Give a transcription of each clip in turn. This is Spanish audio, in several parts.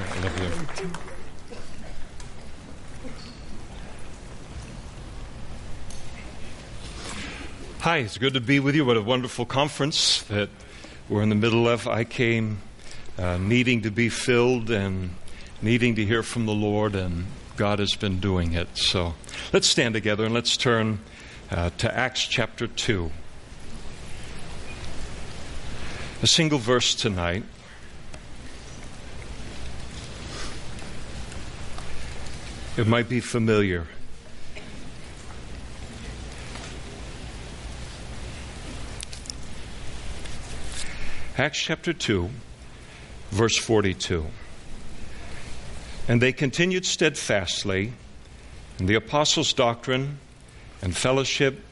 I love you. Hi, it's good to be with you. What a wonderful conference that we're in the middle of. I came uh, needing to be filled and needing to hear from the Lord, and God has been doing it. So let's stand together and let's turn uh, to Acts chapter 2. A single verse tonight. It might be familiar. Acts chapter 2, verse 42. And they continued steadfastly in the apostles' doctrine and fellowship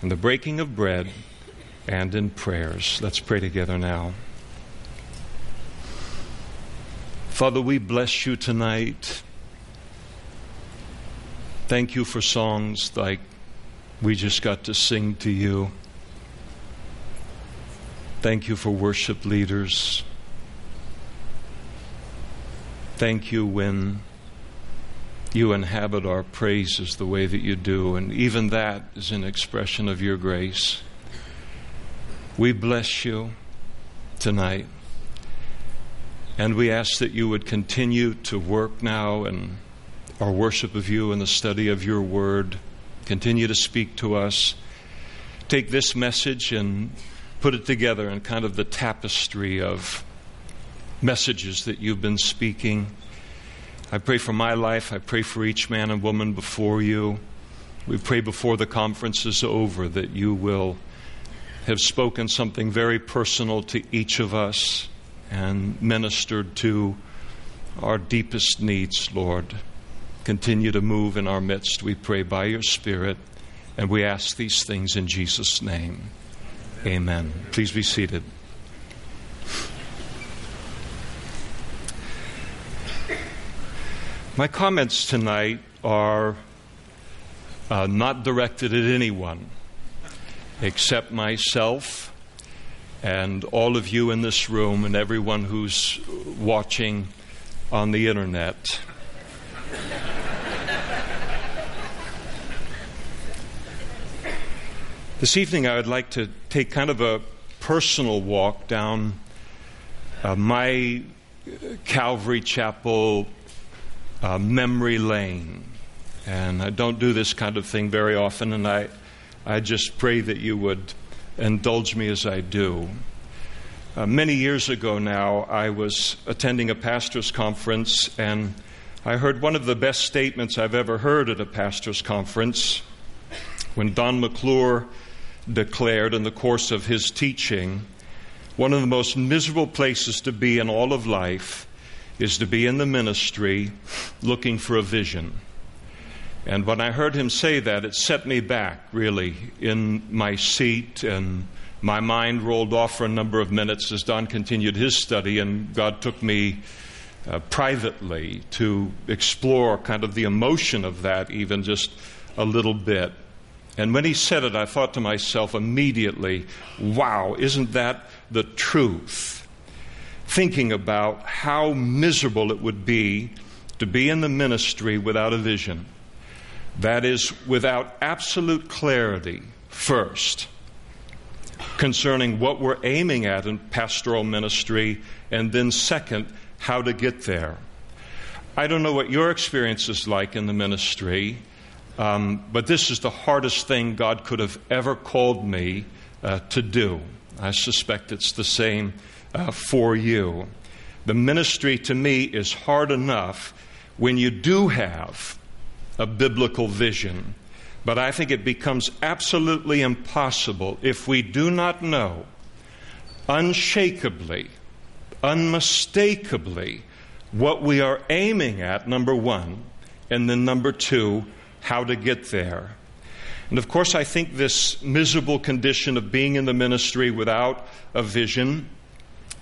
and the breaking of bread and in prayers. Let's pray together now. Father, we bless you tonight. Thank you for songs like we just got to sing to you. Thank you for worship leaders. Thank you when you inhabit our praises the way that you do, and even that is an expression of your grace. We bless you tonight, and we ask that you would continue to work now in our worship of you and the study of your word. Continue to speak to us. Take this message and put it together in kind of the tapestry of messages that you've been speaking. I pray for my life. I pray for each man and woman before you. We pray before the conference is over that you will have spoken something very personal to each of us and ministered to our deepest needs, Lord. Continue to move in our midst, we pray, by your Spirit. And we ask these things in Jesus' name. Amen. Please be seated. My comments tonight are uh, not directed at anyone except myself and all of you in this room and everyone who's watching on the internet. This evening, I would like to take kind of a personal walk down uh, my Calvary Chapel uh, memory lane. And I don't do this kind of thing very often, and I, I just pray that you would indulge me as I do. Uh, many years ago now, I was attending a pastor's conference, and I heard one of the best statements I've ever heard at a pastor's conference when Don McClure declared in the course of his teaching one of the most miserable places to be in all of life is to be in the ministry looking for a vision. And when I heard him say that, it set me back, really, in my seat, and my mind rolled off for a number of minutes as Don continued his study, and God took me uh, privately to explore kind of the emotion of that, even just a little bit. And when he said it, I thought to myself immediately, wow, isn't that the truth? Thinking about how miserable it would be to be in the ministry without a vision. That is, without absolute clarity, first, concerning what we're aiming at in pastoral ministry, and then, second, how to get there. I don't know what your experience is like in the ministry. Um, but this is the hardest thing God could have ever called me uh, to do. I suspect it's the same uh, for you. The ministry to me is hard enough when you do have a biblical vision, but I think it becomes absolutely impossible if we do not know unshakably, unmistakably, what we are aiming at, number one, and then number two, how to get there. And of course, I think this miserable condition of being in the ministry without a vision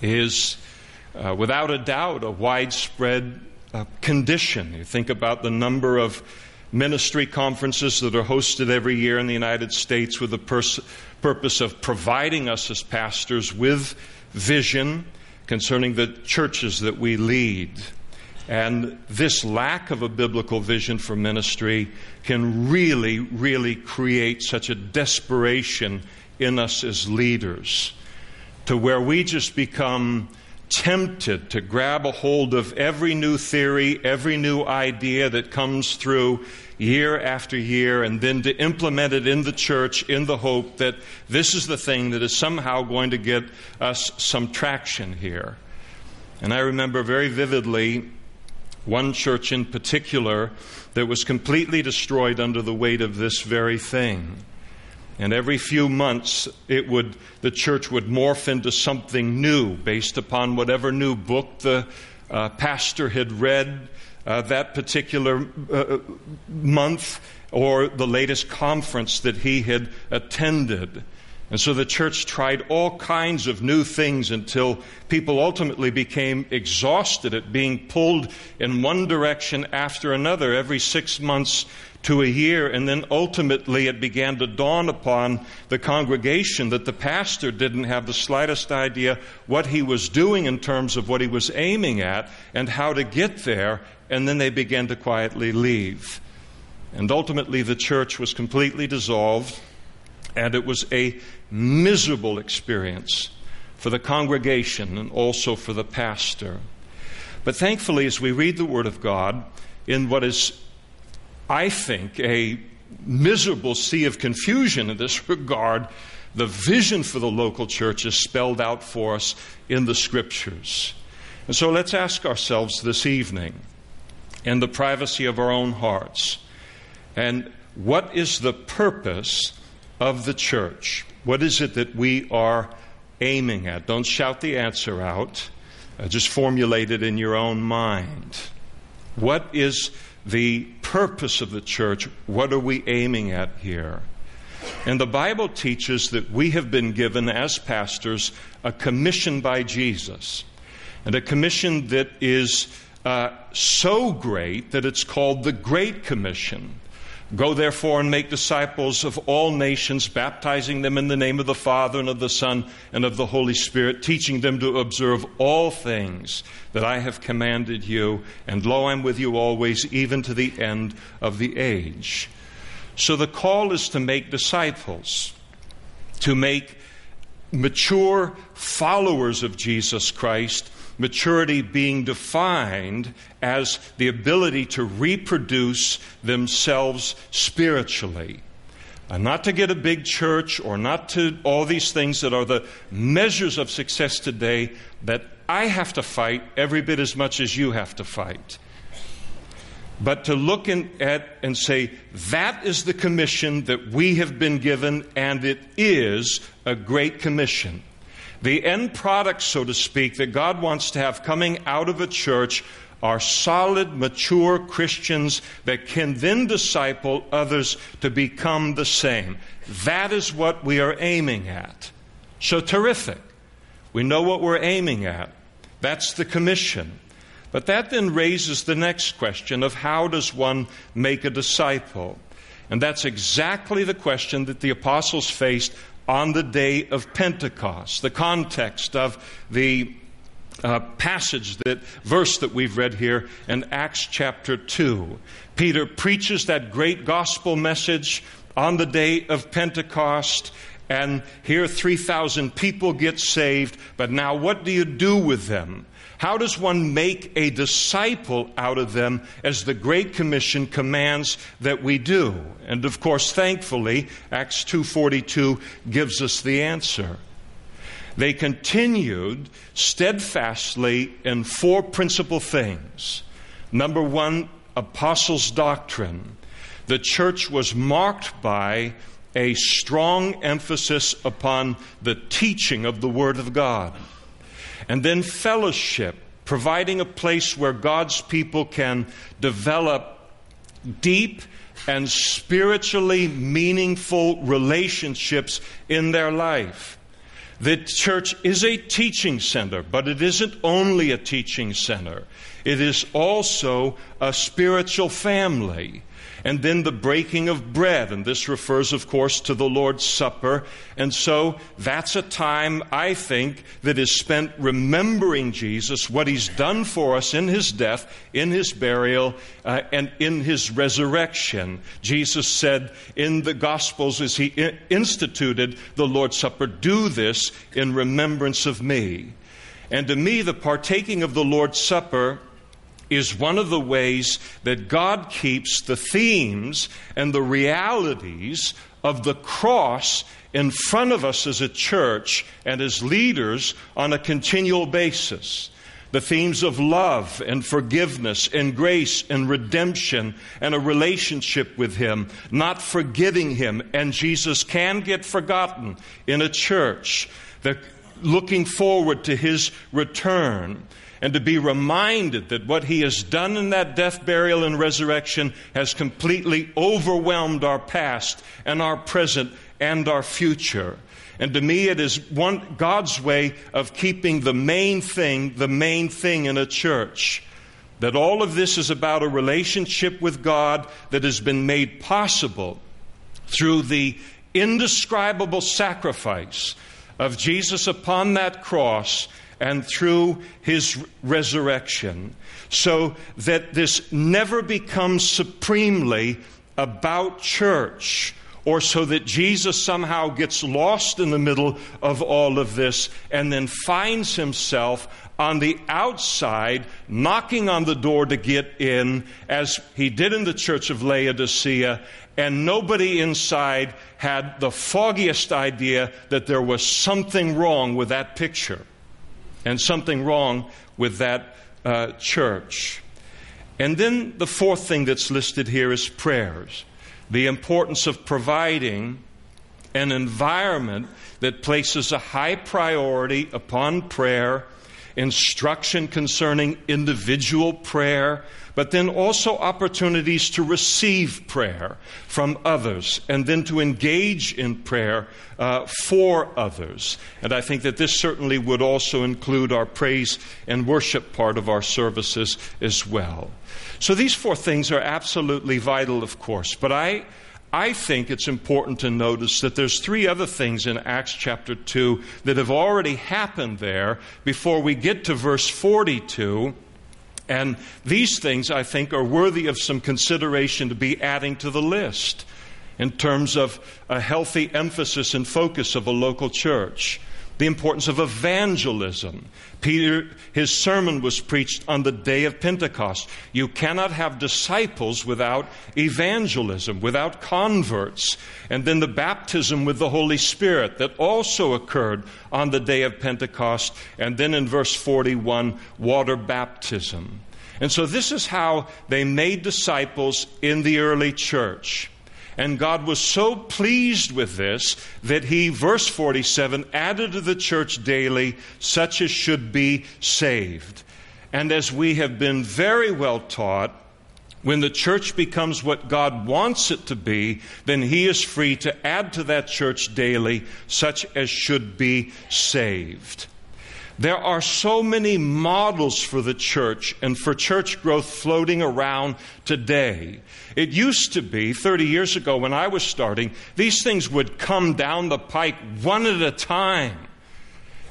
is, uh, without a doubt, a widespread uh, condition. You think about the number of ministry conferences that are hosted every year in the United States with the pers- purpose of providing us as pastors with vision concerning the churches that we lead. And this lack of a biblical vision for ministry can really, really create such a desperation in us as leaders to where we just become tempted to grab a hold of every new theory, every new idea that comes through year after year, and then to implement it in the church in the hope that this is the thing that is somehow going to get us some traction here. And I remember very vividly one church in particular that was completely destroyed under the weight of this very thing. And every few months, it would, the church would morph into something new based upon whatever new book the uh, pastor had read uh, that particular uh, month or the latest conference that he had attended. And so the church tried all kinds of new things until people ultimately became exhausted at being pulled in one direction after another every six months to a year. And then ultimately it began to dawn upon the congregation that the pastor didn't have the slightest idea what he was doing in terms of what he was aiming at and how to get there. And then they began to quietly leave. And ultimately the church was completely dissolved and it was a miserable experience for the congregation and also for the pastor. But thankfully, as we read the Word of God in what is, I think, a miserable sea of confusion in this regard, the vision for the local church is spelled out for us in the Scriptures. And so let's ask ourselves this evening, in the privacy of our own hearts, and what is the purpose of the church. What is it that we are aiming at? Don't shout the answer out, uh, just formulate it in your own mind. What is the purpose of the church? What are we aiming at here? And the Bible teaches that we have been given, as pastors, a commission by Jesus. And a commission that is uh, so great that it's called the Great Commission. Go therefore and make disciples of all nations, baptizing them in the name of the Father and of the Son and of the Holy Spirit, teaching them to observe all things that I have commanded you. And lo, I'm with you always, even to the end of the age. So the call is to make disciples, to make mature followers of Jesus Christ maturity being defined as the ability to reproduce themselves spiritually. Uh, not to get a big church or not to all these things that are the measures of success today that I have to fight every bit as much as you have to fight. But to look in, at and say, that is the commission that we have been given, and it is a great commission. The end product, so to speak, that God wants to have coming out of a church are solid, mature Christians that can then disciple others to become the same. That is what we are aiming at. So terrific. We know what we're aiming at. That's the commission. But that then raises the next question of how does one make a disciple? And that's exactly the question that the apostles faced on the day of Pentecost. The context of the uh, passage, that verse that we've read here in Acts chapter 2. Peter preaches that great gospel message on the day of Pentecost, and here 3,000 people get saved. But now, what do you do with them? How does one make a disciple out of them as the Great Commission commands that we do? And of course, thankfully, Acts 2:42 gives us the answer. They continued steadfastly in four principal things. Number 1, apostles' doctrine. The church was marked by a strong emphasis upon the teaching of the Word of God. And then fellowship, providing a place where God's people can develop deep and spiritually meaningful relationships in their life. The church is a teaching center, but it isn't only a teaching center. It is also a spiritual family. And then the breaking of bread. And this refers, of course, to the Lord's Supper. And so that's a time, I think, that is spent remembering Jesus, what he's done for us in his death, in his burial, uh, and in his resurrection. Jesus said in the Gospels as he instituted the Lord's Supper, Do this in remembrance of me. And to me, the partaking of the Lord's Supper is one of the ways that God keeps the themes and the realities of the cross in front of us as a church and as leaders on a continual basis. The themes of love and forgiveness and grace and redemption and a relationship with Him, not forgetting Him. And Jesus can get forgotten in a church. The looking forward to His return and to be reminded that what he has done in that death, burial, and resurrection has completely overwhelmed our past and our present and our future. And to me, it is one, God's way of keeping the main thing, the main thing in a church. That all of this is about a relationship with God that has been made possible through the indescribable sacrifice of Jesus upon that cross and through his resurrection, so that this never becomes supremely about church, or so that Jesus somehow gets lost in the middle of all of this and then finds himself on the outside knocking on the door to get in, as he did in the church of Laodicea, and nobody inside had the foggiest idea that there was something wrong with that picture and something wrong with that uh, church. And then the fourth thing that's listed here is prayers. The importance of providing an environment that places a high priority upon prayer, instruction concerning individual prayer, but then also opportunities to receive prayer from others and then to engage in prayer uh, for others. And I think that this certainly would also include our praise and worship part of our services as well. So these four things are absolutely vital, of course, but I. I think it's important to notice that there's three other things in Acts chapter 2 that have already happened there before we get to verse 42 and these things, I think, are worthy of some consideration to be adding to the list in terms of a healthy emphasis and focus of a local church. The importance of evangelism. Peter, his sermon was preached on the day of Pentecost. You cannot have disciples without evangelism, without converts. And then the baptism with the Holy Spirit that also occurred on the day of Pentecost. And then in verse 41, water baptism. And so this is how they made disciples in the early church. And God was so pleased with this that he, verse 47, added to the church daily such as should be saved. And as we have been very well taught, when the church becomes what God wants it to be, then He is free to add to that church daily such as should be saved. There are so many models for the church and for church growth floating around today. It used to be, 30 years ago when I was starting, these things would come down the pike one at a time.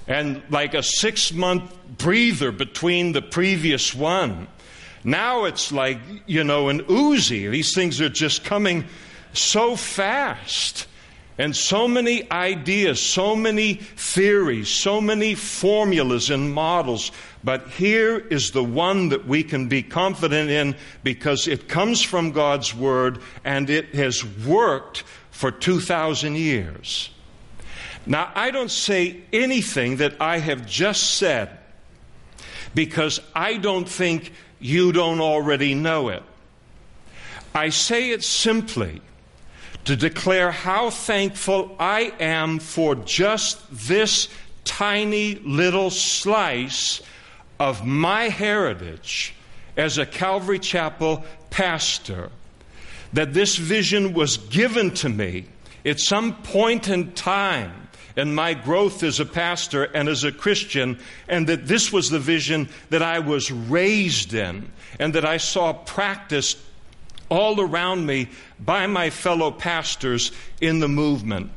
And like a six month breather between the previous one. Now it's like, you know, an oozy. These things are just coming so fast. And so many ideas, so many theories, so many formulas and models. But here is the one that we can be confident in because it comes from God's Word and it has worked for 2,000 years. Now, I don't say anything that I have just said because I don't think you don't already know it. I say it simply to declare how thankful I am for just this tiny little slice of my heritage as a Calvary Chapel pastor. That this vision was given to me at some point in time in my growth as a pastor and as a Christian, and that this was the vision that I was raised in and that I saw practiced all around me by my fellow pastors in the movement.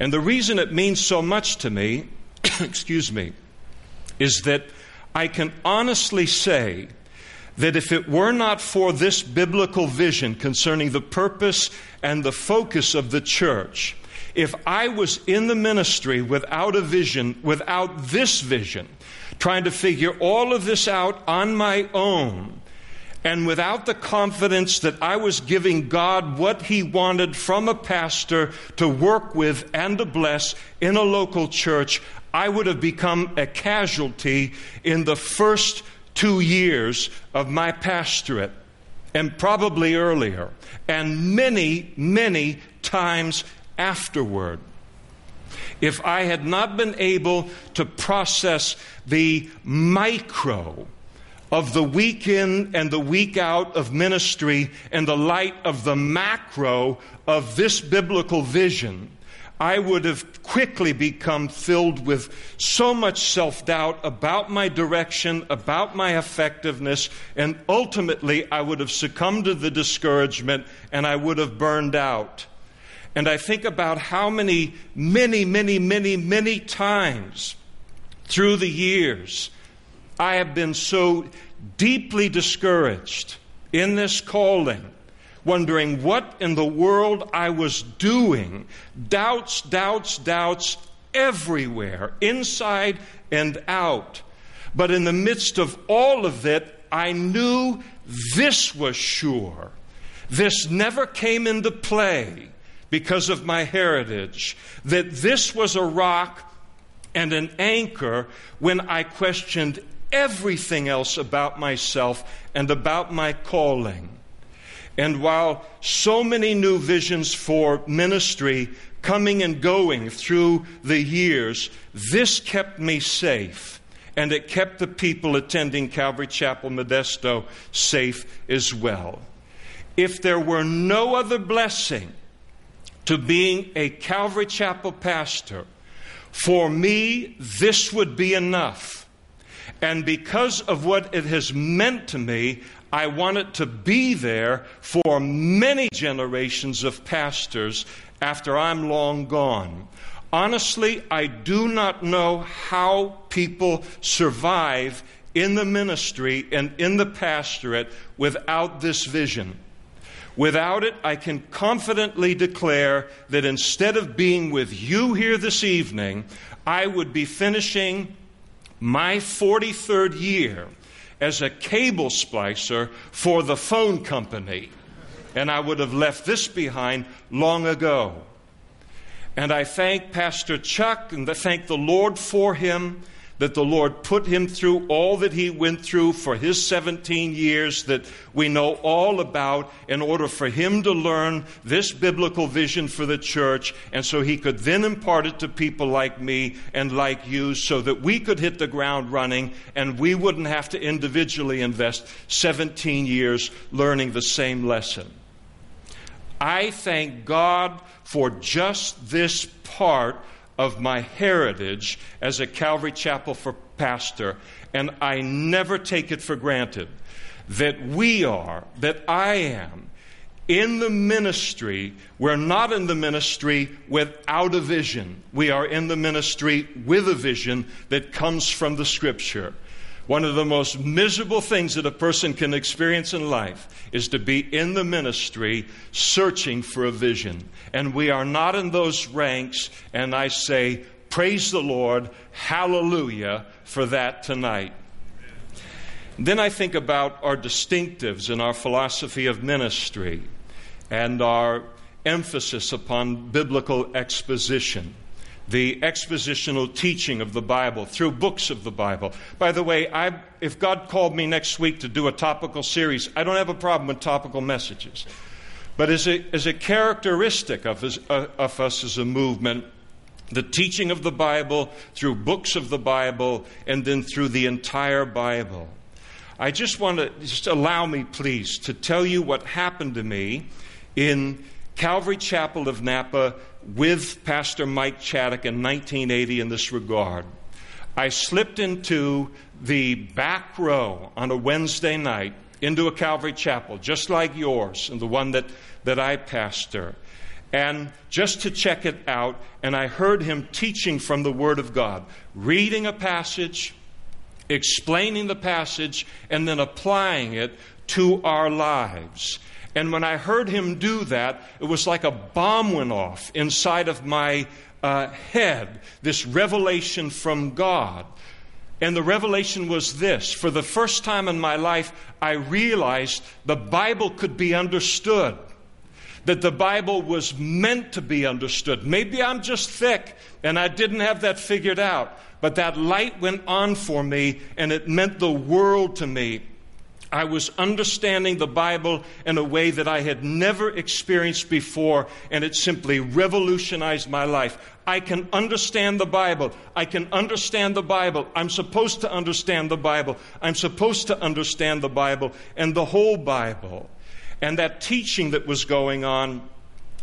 And the reason it means so much to me, excuse me, is that I can honestly say that if it were not for this biblical vision concerning the purpose and the focus of the church, if I was in the ministry without a vision, without this vision, trying to figure all of this out on my own, and without the confidence that I was giving God what He wanted from a pastor to work with and to bless in a local church, I would have become a casualty in the first two years of my pastorate, and probably earlier, and many, many times afterward. If I had not been able to process the micro of the week in and the week out of ministry in the light of the macro of this biblical vision, I would have quickly become filled with so much self doubt about my direction, about my effectiveness, and ultimately I would have succumbed to the discouragement and I would have burned out. And I think about how many, many, many, many, many times through the years I have been so deeply discouraged in this calling, wondering what in the world I was doing. Doubts, doubts, doubts everywhere, inside and out. But in the midst of all of it, I knew this was sure. This never came into play because of my heritage. That this was a rock and an anchor when I questioned everything else about myself and about my calling. And while so many new visions for ministry coming and going through the years, this kept me safe. And it kept the people attending Calvary Chapel Modesto safe as well. If there were no other blessing to being a Calvary Chapel pastor, for me, this would be enough. And because of what it has meant to me, I want it to be there for many generations of pastors after I'm long gone. Honestly, I do not know how people survive in the ministry and in the pastorate without this vision. Without it, I can confidently declare that instead of being with you here this evening, I would be finishing my 43rd year as a cable splicer for the phone company. And I would have left this behind long ago. And I thank Pastor Chuck and I thank the Lord for him that the Lord put him through all that he went through for his 17 years that we know all about in order for him to learn this biblical vision for the church and so he could then impart it to people like me and like you so that we could hit the ground running and we wouldn't have to individually invest 17 years learning the same lesson. I thank God for just this part of my heritage as a Calvary Chapel for pastor, and I never take it for granted that we are, that I am, in the ministry. We're not in the ministry without a vision. We are in the ministry with a vision that comes from the Scripture. One of the most miserable things that a person can experience in life is to be in the ministry searching for a vision. And we are not in those ranks, and I say, Praise the Lord, hallelujah for that tonight. Then I think about our distinctives in our philosophy of ministry and our emphasis upon biblical exposition the expositional teaching of the Bible through books of the Bible. By the way, I, if God called me next week to do a topical series, I don't have a problem with topical messages. But as a, as a characteristic of, uh, of us as a movement, the teaching of the Bible through books of the Bible and then through the entire Bible. I just want to just allow me, please, to tell you what happened to me in Calvary Chapel of Napa with Pastor Mike Chaddock in 1980 in this regard. I slipped into the back row on a Wednesday night into a Calvary chapel, just like yours and the one that, that I pastor, and just to check it out, and I heard him teaching from the Word of God, reading a passage, explaining the passage, and then applying it to our lives. And when I heard him do that, it was like a bomb went off inside of my uh, head, this revelation from God. And the revelation was this for the first time in my life, I realized the Bible could be understood. That the Bible was meant to be understood. Maybe I'm just thick and I didn't have that figured out, but that light went on for me and it meant the world to me. I was understanding the Bible in a way that I had never experienced before, and it simply revolutionized my life. I can understand the Bible. I can understand the Bible. I'm supposed to understand the Bible. I'm supposed to understand the Bible and the whole Bible. And that teaching that was going on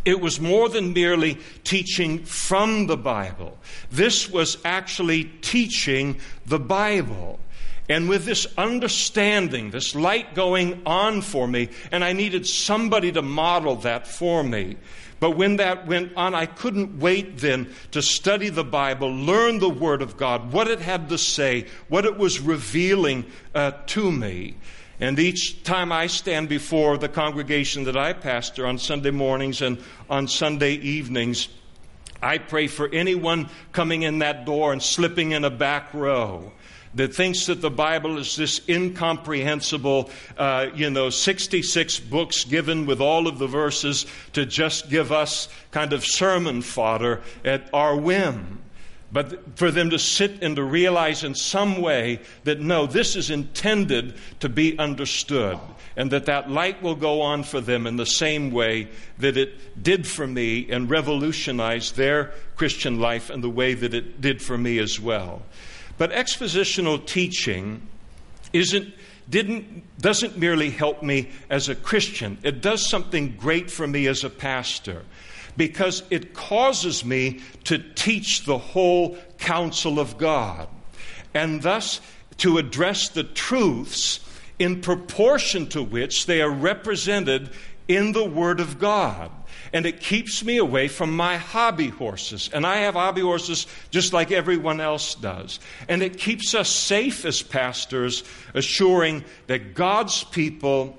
it was more than merely teaching from the Bible. This was actually teaching the Bible. And with this understanding, this light going on for me, and I needed somebody to model that for me. But when that went on, I couldn't wait then to study the Bible, learn the Word of God, what it had to say, what it was revealing uh, to me. And each time I stand before the congregation that I pastor on Sunday mornings and on Sunday evenings, I pray for anyone coming in that door and slipping in a back row that thinks that the Bible is this incomprehensible, uh, you know, 66 books given with all of the verses to just give us kind of sermon fodder at our whim. But for them to sit and to realize in some way that no, this is intended to be understood, and that that light will go on for them in the same way that it did for me and revolutionized their Christian life and the way that it did for me as well. But expositional teaching isn't, didn't, doesn't merely help me as a Christian, it does something great for me as a pastor because it causes me to teach the whole counsel of God and thus to address the truths in proportion to which they are represented in the Word of God and it keeps me away from my hobby horses. And I have hobby horses just like everyone else does. And it keeps us safe as pastors, assuring that God's people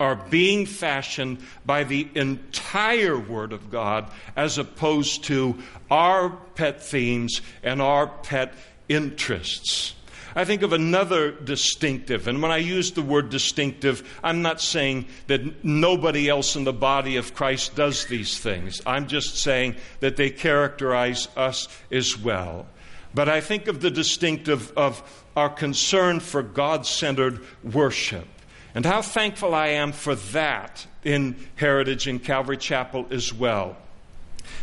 are being fashioned by the entire Word of God as opposed to our pet themes and our pet interests. I think of another distinctive, and when I use the word distinctive, I'm not saying that nobody else in the body of Christ does these things. I'm just saying that they characterize us as well. But I think of the distinctive of our concern for God centered worship. And how thankful I am for that in Heritage and Calvary Chapel as well.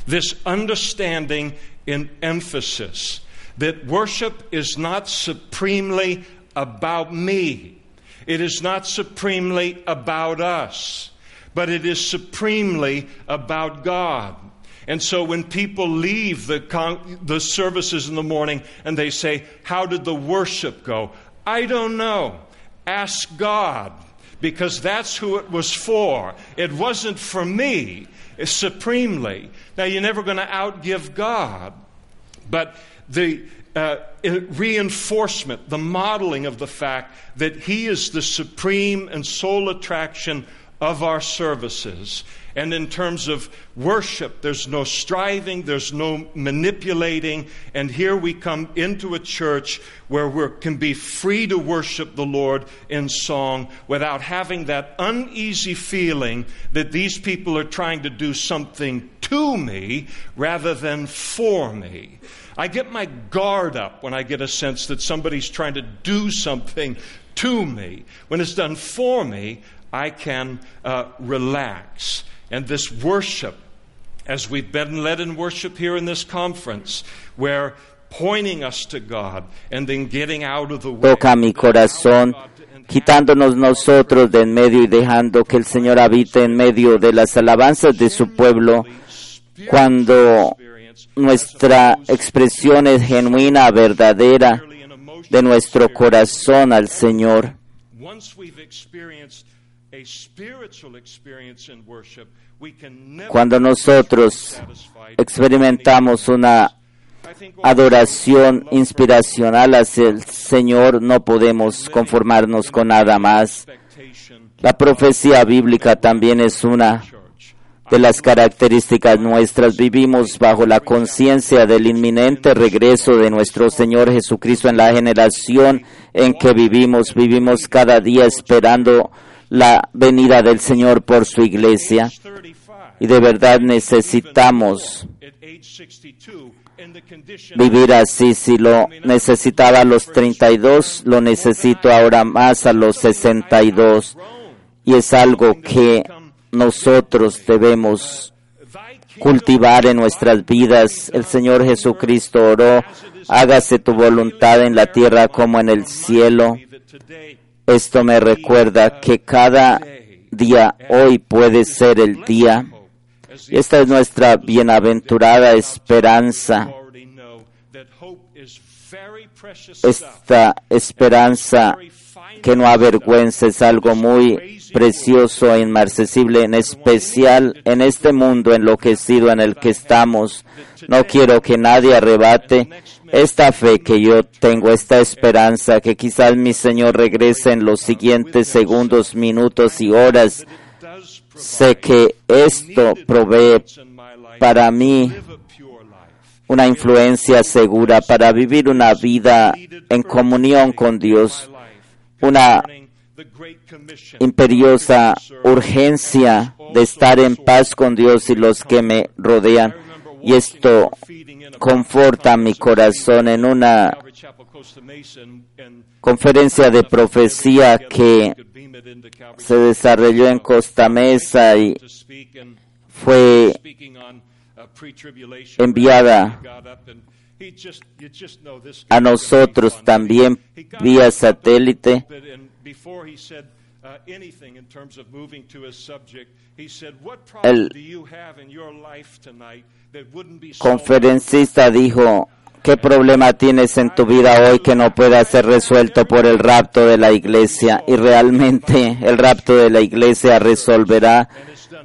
This understanding in emphasis that worship is not supremely about me. It is not supremely about us, but it is supremely about God. And so when people leave the, con- the services in the morning and they say, How did the worship go? I don't know. Ask God, because that's who it was for. It wasn't for me supremely. Now, you're never going to outgive God, but the uh, reinforcement, the modeling of the fact that He is the supreme and sole attraction of our services. And in terms of worship, there's no striving, there's no manipulating. And here we come into a church where we can be free to worship the Lord in song without having that uneasy feeling that these people are trying to do something to me rather than for me. I get my guard up when I get a sense that somebody's trying to do something to me. When it's done for me, I can uh, relax. And this worship, as we've been led in worship here in this conference, where pointing us to God and then getting out of the way. Toca mi corazón, quitándonos nosotros de en medio y dejando que el Señor habite en medio de las alabanzas de su pueblo, cuando nuestra expresión es genuina, verdadera, de nuestro corazón al Señor. Cuando nosotros experimentamos una adoración inspiracional hacia el Señor, no podemos conformarnos con nada más. La profecía bíblica también es una de las características nuestras. Vivimos bajo la conciencia del inminente regreso de nuestro Señor Jesucristo en la generación en que vivimos. Vivimos cada día esperando la venida del Señor por su iglesia. Y de verdad necesitamos vivir así. Si lo necesitaba a los 32, lo necesito ahora más a los 62. Y es algo que nosotros debemos cultivar en nuestras vidas. El Señor Jesucristo oró, hágase tu voluntad en la tierra como en el cielo. Esto me recuerda que cada día hoy puede ser el día. Esta es nuestra bienaventurada esperanza. Esta esperanza que no avergüenza es algo muy precioso e inmarcesible, en especial en este mundo enloquecido en el que estamos. No quiero que nadie arrebate esta fe que yo tengo, esta esperanza que quizás mi Señor regrese en los siguientes segundos, minutos y horas. Sé que esto provee para mí una influencia segura para vivir una vida en comunión con Dios, una imperiosa urgencia de estar en paz con Dios y los que me rodean. Y esto conforta mi corazón en una conferencia de profecía que se desarrolló en Costa Mesa y fue enviada a nosotros también vía satélite. El conferencista dijo, ¿qué problema tienes en tu vida hoy que no pueda ser resuelto por el rapto de la iglesia? Y realmente el rapto de la iglesia resolverá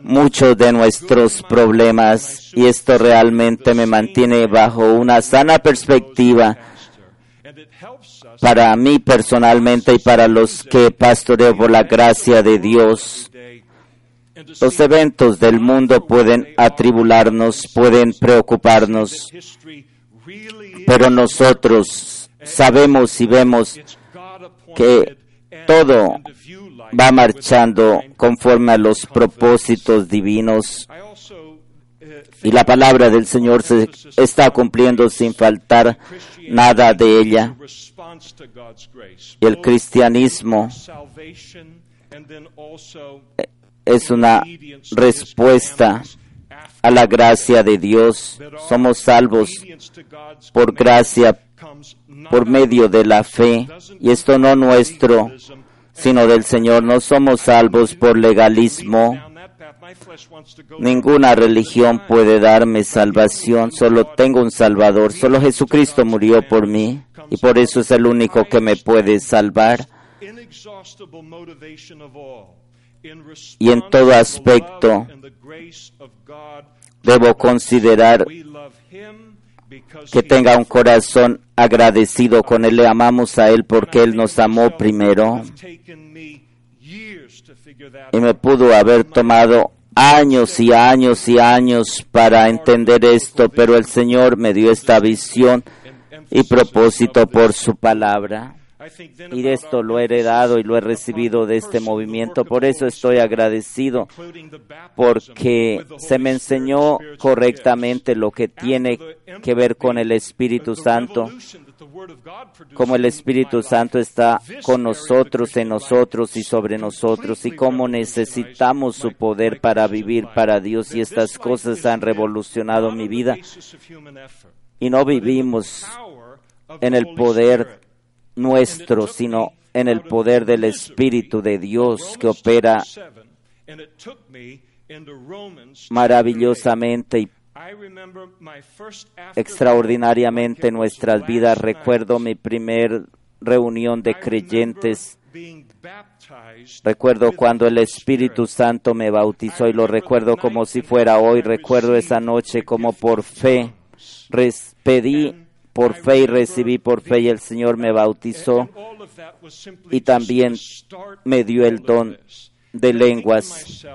muchos de nuestros problemas y esto realmente me mantiene bajo una sana perspectiva para mí personalmente y para los que pastoreo por la gracia de Dios. Los eventos del mundo pueden atribularnos, pueden preocuparnos, pero nosotros sabemos y vemos que todo va marchando conforme a los propósitos divinos y la palabra del Señor se está cumpliendo sin faltar nada de ella. Y el cristianismo es una respuesta a la gracia de Dios. Somos salvos por gracia, por medio de la fe. Y esto no nuestro, sino del Señor. No somos salvos por legalismo. Ninguna religión puede darme salvación, solo tengo un Salvador, solo Jesucristo murió por mí y por eso es el único que me puede salvar. Y en todo aspecto debo considerar que tenga un corazón agradecido con Él. Le amamos a Él porque Él nos amó primero. Y me pudo haber tomado años y años y años para entender esto, pero el Señor me dio esta visión y propósito por su palabra. Y esto lo he heredado y lo he recibido de este movimiento. Por eso estoy agradecido, porque se me enseñó correctamente lo que tiene que ver con el Espíritu Santo, cómo el Espíritu Santo está con nosotros, en nosotros y sobre nosotros, y cómo necesitamos su poder para vivir para Dios. Y estas cosas han revolucionado mi vida. Y no vivimos en el poder nuestro, sino en el poder del Espíritu de Dios que opera maravillosamente y extraordinariamente en nuestras vidas. Recuerdo mi primer reunión de creyentes Recuerdo cuando el Espíritu. Santo me bautizó y lo recuerdo como si fuera hoy. Recuerdo esa noche como por fe pedí por fe y recibí por fe y el Señor me bautizó y también me dio el don de lenguas.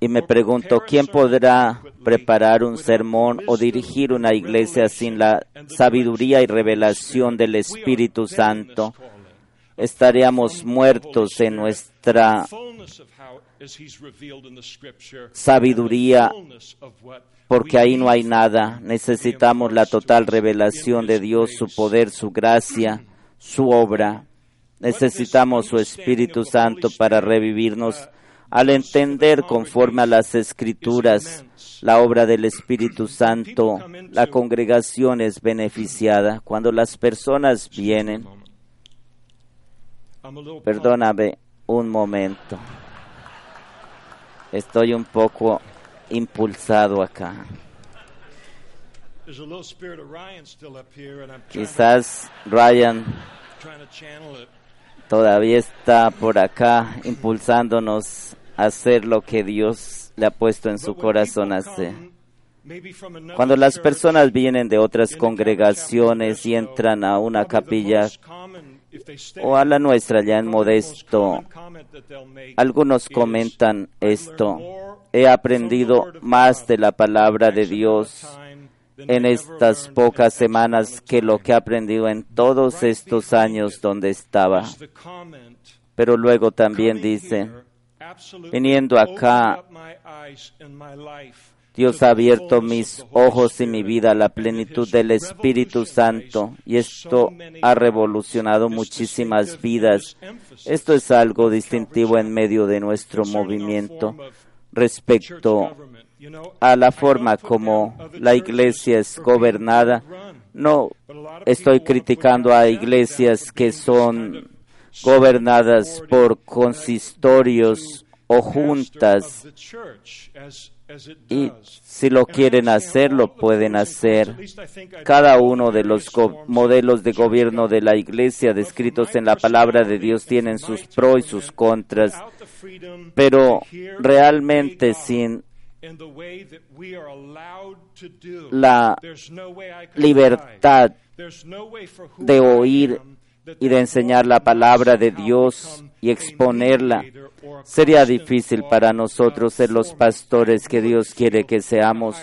Y me pregunto, ¿quién podrá preparar un sermón o dirigir una iglesia sin la sabiduría y revelación del Espíritu Santo? Estaríamos muertos en nuestra sabiduría porque ahí no hay nada. Necesitamos la total revelación de Dios, su poder, su gracia, su obra. Necesitamos su Espíritu Santo para revivirnos al entender conforme a las escrituras la obra del Espíritu Santo. La congregación es beneficiada cuando las personas vienen. Perdóname un momento. Estoy un poco impulsado acá. Quizás Ryan todavía está por acá impulsándonos a hacer lo que Dios le ha puesto en su corazón hacer. Cuando las personas vienen de otras congregaciones y entran a una capilla o a la nuestra ya en Modesto, algunos comentan esto. He aprendido más de la palabra de Dios en estas pocas semanas que lo que he aprendido en todos estos años donde estaba. Pero luego también dice, viniendo acá, Dios ha abierto mis ojos y mi vida a la plenitud del Espíritu Santo y esto ha revolucionado muchísimas vidas. Esto es algo distintivo en medio de nuestro movimiento respecto a la forma como la iglesia es gobernada. No estoy criticando a iglesias que son gobernadas por consistorios o juntas y si lo quieren hacer, lo pueden hacer. Cada uno de los modelos de gobierno de la Iglesia descritos en la palabra de Dios tienen sus pros y sus contras, pero realmente sin la libertad de oír y de enseñar la palabra de Dios y exponerla, sería difícil para nosotros ser los pastores que Dios quiere que seamos.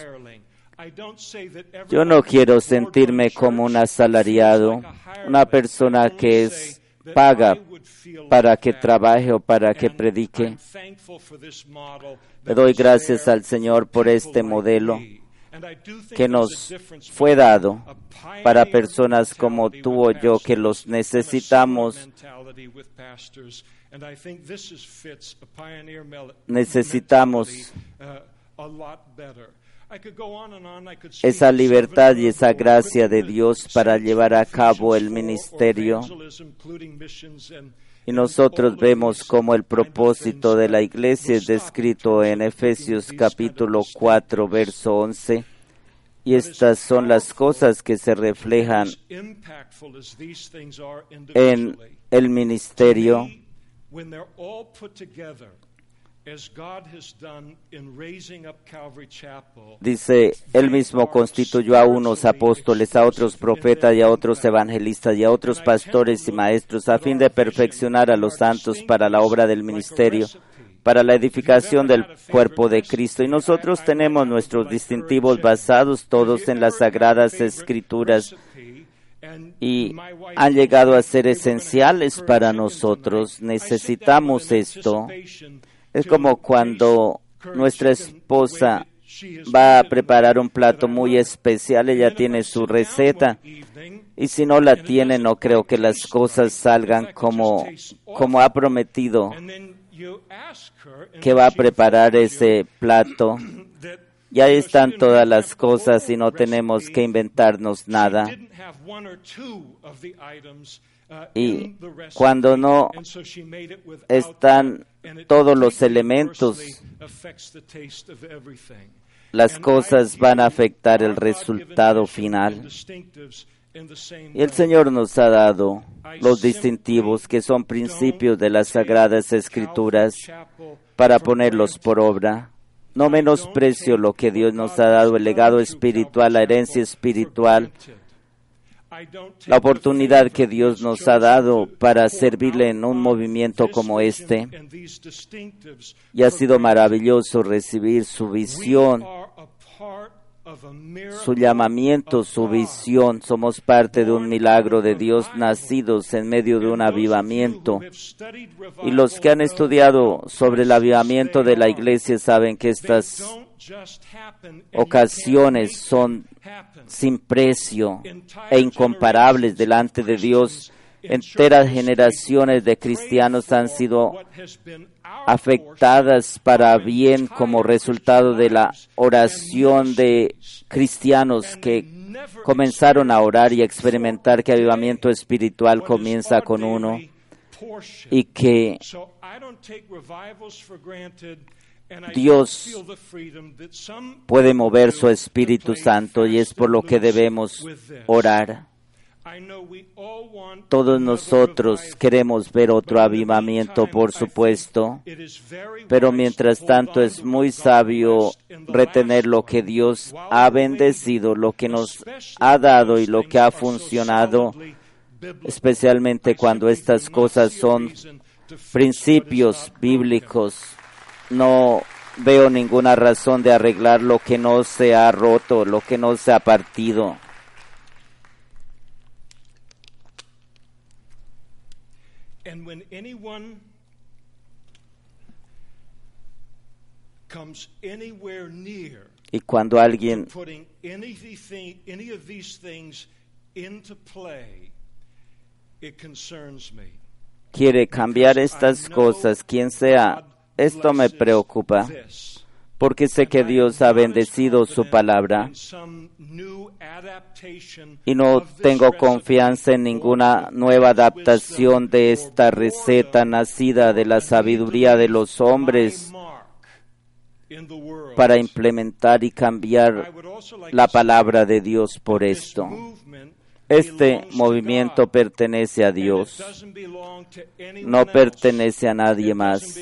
Yo no quiero sentirme como un asalariado, una persona que es paga para que trabaje o para que predique. Le doy gracias al Señor por este modelo que nos fue dado para personas como tú o yo que los necesitamos. Necesitamos esa libertad y esa gracia de Dios para llevar a cabo el ministerio. Y nosotros vemos como el propósito de la iglesia es descrito en Efesios capítulo 4, verso 11. Y estas son las cosas que se reflejan en el ministerio. Dice, él mismo constituyó a unos apóstoles, a otros profetas y a otros evangelistas y a otros pastores y maestros a fin de perfeccionar a los santos para la obra del ministerio, para la edificación del cuerpo de Cristo. Y nosotros tenemos nuestros distintivos basados todos en las sagradas escrituras y han llegado a ser esenciales para nosotros. Necesitamos esto. Es como cuando nuestra esposa va a preparar un plato muy especial, ella tiene su receta y si no la tiene no creo que las cosas salgan como, como ha prometido que va a preparar ese plato. Y ahí están todas las cosas y no tenemos que inventarnos nada. Y cuando no están todos los elementos, las cosas van a afectar el resultado final. Y el Señor nos ha dado los distintivos que son principios de las sagradas escrituras para ponerlos por obra. No menosprecio lo que Dios nos ha dado, el legado espiritual, la herencia espiritual, la oportunidad que Dios nos ha dado para servirle en un movimiento como este. Y ha sido maravilloso recibir su visión, su llamamiento, su visión. Somos parte de un milagro de Dios nacidos en medio de un avivamiento. Y los que han estudiado sobre el avivamiento de la iglesia saben que estas ocasiones son sin precio e incomparables delante de Dios. Enteras generaciones de cristianos han sido afectadas para bien como resultado de la oración de cristianos que comenzaron a orar y a experimentar que avivamiento espiritual comienza con uno y que Dios puede mover su Espíritu Santo y es por lo que debemos orar. Todos nosotros queremos ver otro avivamiento, por supuesto, pero mientras tanto es muy sabio retener lo que Dios ha bendecido, lo que nos ha dado y lo que ha funcionado, especialmente cuando estas cosas son principios bíblicos. No veo ninguna razón de arreglar lo que no se ha roto, lo que no se ha partido. And when anyone comes anywhere near Y cuando alguien putting anything, any of these things into play, it concerns me. quiere cambiar estas cosas, quien sea, esto me preocupa, This. Porque sé que Dios ha bendecido su palabra y no tengo confianza en ninguna nueva adaptación de esta receta nacida de la sabiduría de los hombres para implementar y cambiar la palabra de Dios por esto. Este movimiento pertenece a Dios, no pertenece a nadie más,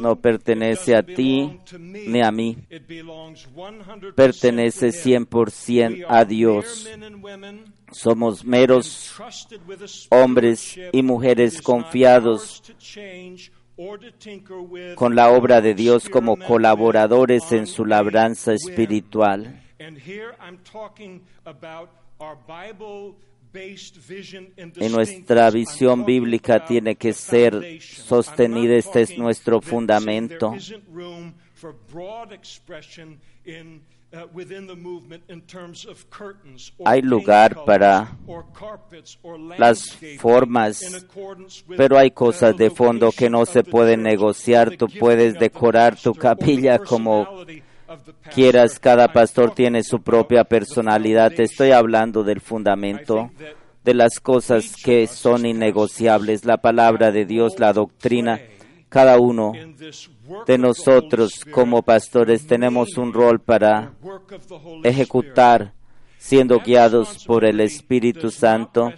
no pertenece a ti ni a mí, It belongs 100% pertenece to Him. 100% We a Dios. Somos meros hombres y mujeres confiados con la obra de Dios como colaboradores en su labranza espiritual. Y nuestra visión bíblica tiene que ser sostenida. Este es nuestro fundamento. uh, Hay lugar para las formas, pero hay cosas de fondo que no se pueden negociar. Tú puedes decorar tu capilla como quieras. Cada pastor tiene su propia personalidad. Te estoy hablando del fundamento, de las cosas que son innegociables. La palabra de Dios, la doctrina. Cada uno de nosotros como pastores tenemos un rol para ejecutar siendo guiados por el Espíritu Santo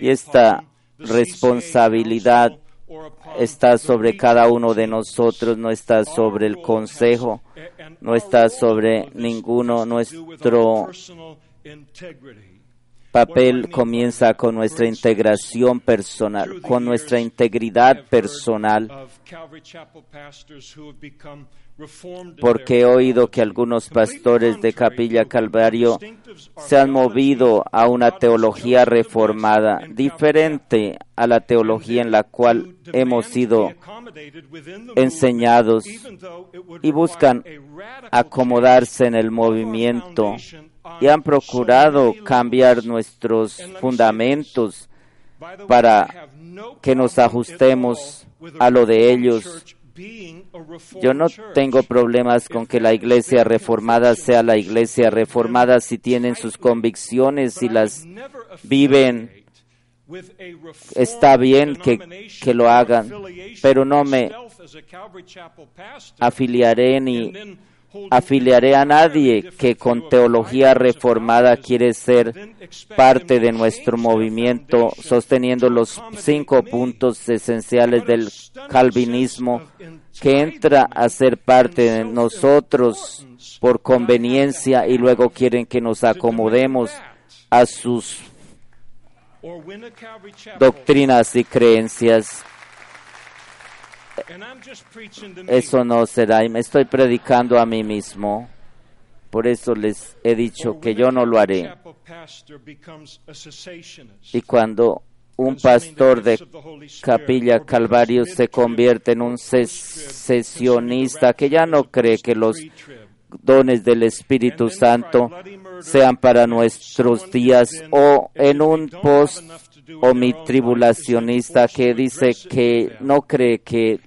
y esta responsabilidad está sobre cada uno de nosotros, no está sobre el consejo, no está sobre ninguno. Nuestro. Papel comienza con nuestra integración personal, con nuestra integridad personal, porque he oído que algunos pastores de Capilla Calvario se han movido a una teología reformada, diferente a la teología en la cual hemos sido enseñados y buscan acomodarse en el movimiento y han procurado cambiar nuestros fundamentos para que nos ajustemos a lo de ellos. Yo no tengo problemas con que la iglesia reformada sea la iglesia reformada si tienen sus convicciones y las viven. Está bien que, que lo hagan, pero no me afiliaré ni afiliaré a nadie que con teología reformada quiere ser parte de nuestro movimiento, sosteniendo los cinco puntos esenciales del calvinismo, que entra a ser parte de nosotros por conveniencia y luego quieren que nos acomodemos a sus doctrinas y creencias. Eso no será. Y me estoy predicando a mí mismo. Por eso les he dicho que yo no lo haré. Y cuando un pastor de Capilla Calvario se convierte en un sesionista que ya no cree que los dones del Espíritu Santo sean para nuestros días o en un post o mi tribulacionista que dice que no cree que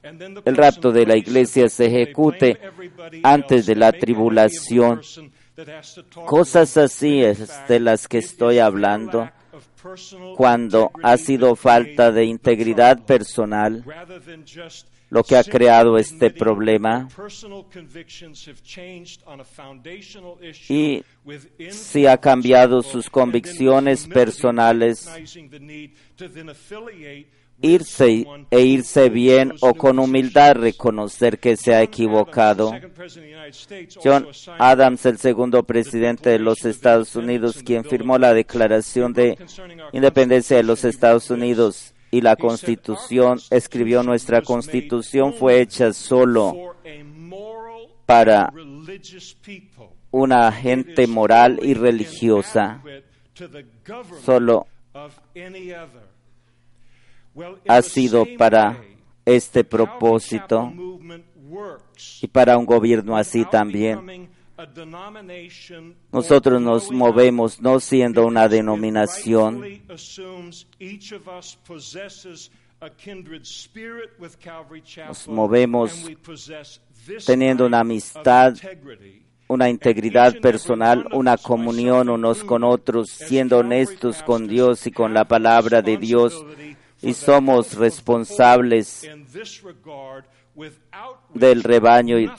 el rapto de la iglesia se ejecute antes de la tribulación. Cosas así es de las que estoy hablando cuando ha sido falta de integridad personal lo que ha creado este problema. y si ha cambiado sus convicciones personales. irse e irse bien o con humildad reconocer que se ha equivocado. John Adams, el segundo presidente de los Estados Unidos, quien firmó la Declaración de Independencia de los Estados Unidos y la Constitución, escribió nuestra Constitución fue hecha solo para una gente moral y religiosa, solo ha sido para este propósito y para un gobierno así también. Nosotros nos movemos no siendo una denominación, nos movemos teniendo una amistad, una integridad personal, una comunión unos con otros, siendo honestos con Dios y con la palabra de Dios y somos responsables del rebaño y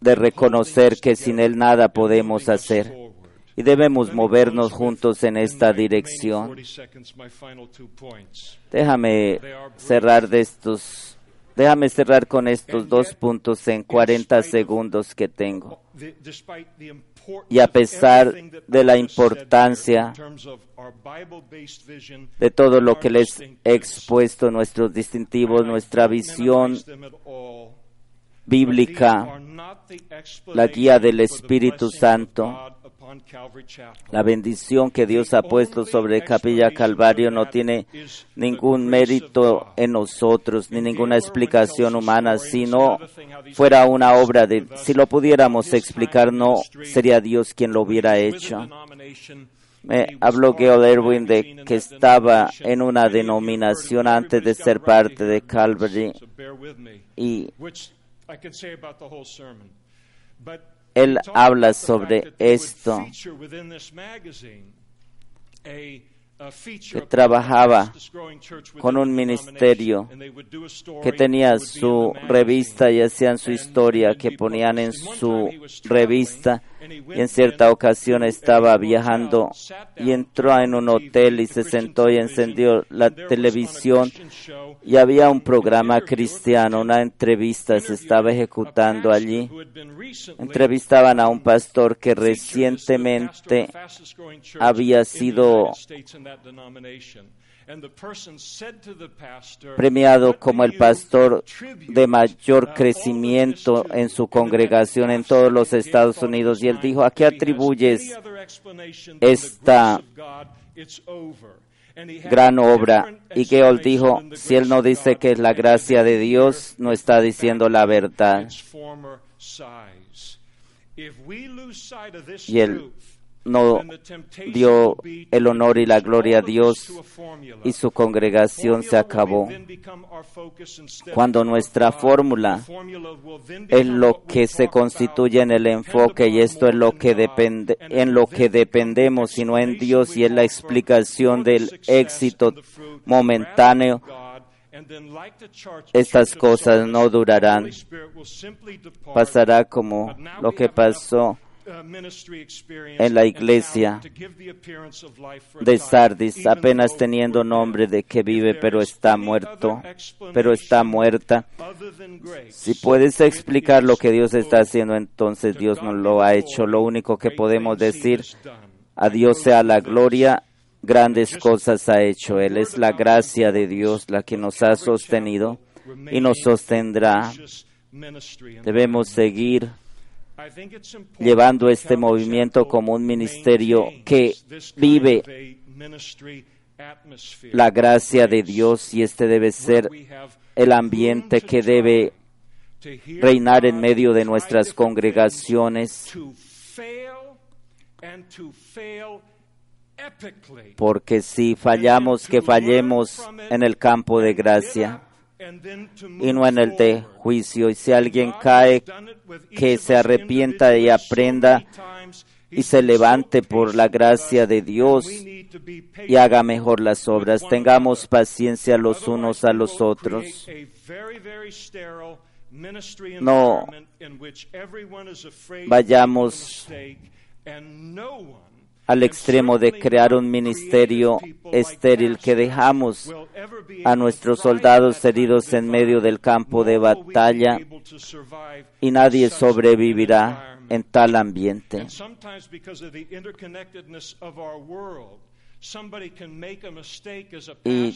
de reconocer que sin Él nada podemos hacer. Y debemos movernos juntos en esta dirección. Déjame cerrar de estos, déjame cerrar con estos dos puntos en 40 segundos que tengo. Y a pesar de la importancia de todo lo que les he expuesto, nuestros distintivos, nuestra visión bíblica, la guía del Espíritu Santo, la bendición que Dios ha puesto sobre Capilla Calvario no tiene ningún mérito en nosotros, ni ninguna explicación humana, si no fuera una obra de, si lo pudiéramos explicar, no sería Dios quien lo hubiera hecho. Me habló Gail Erwin de que estaba en una denominación antes de ser parte de Calvary y él habla sobre esto, que trabajaba con un ministerio que tenía su revista y hacían su historia, que ponían en su revista y en cierta ocasión estaba viajando y entró en un hotel y se sentó y encendió la televisión y había un programa cristiano, una entrevista se estaba ejecutando allí. Entrevistaban a un pastor que recientemente había sido premiado como el pastor de mayor crecimiento en su congregación en todos los Estados Unidos. Y él dijo, ¿a qué atribuyes esta gran obra? Y Geol dijo, si él no dice que es la gracia de Dios, no está diciendo la verdad. Y él no dio el honor y la gloria a Dios y su congregación se acabó. Cuando nuestra fórmula es lo que se constituye en el enfoque y esto es lo que depende, en lo que dependemos y no en Dios y es la explicación del éxito momentáneo estas cosas no durarán. Pasará como lo que pasó en la iglesia de Sardis, apenas teniendo nombre de que vive, pero está muerto, pero está muerta. Si puedes explicar lo que Dios está haciendo, entonces Dios no lo ha hecho. Lo único que podemos decir, a Dios sea la gloria, grandes cosas ha hecho. Él es la gracia de Dios la que nos ha sostenido y nos sostendrá. Debemos seguir llevando este movimiento como un ministerio que vive la gracia de Dios y este debe ser el ambiente que debe reinar en medio de nuestras congregaciones porque si fallamos, que fallemos en el campo de gracia y no en el de juicio. Y si alguien cae, que se arrepienta y aprenda y se levante por la gracia de Dios y haga mejor las obras. Tengamos paciencia los unos a los otros. No vayamos al extremo de crear un ministerio estéril que dejamos a nuestros soldados heridos en medio del campo de batalla y nadie sobrevivirá en tal ambiente. Y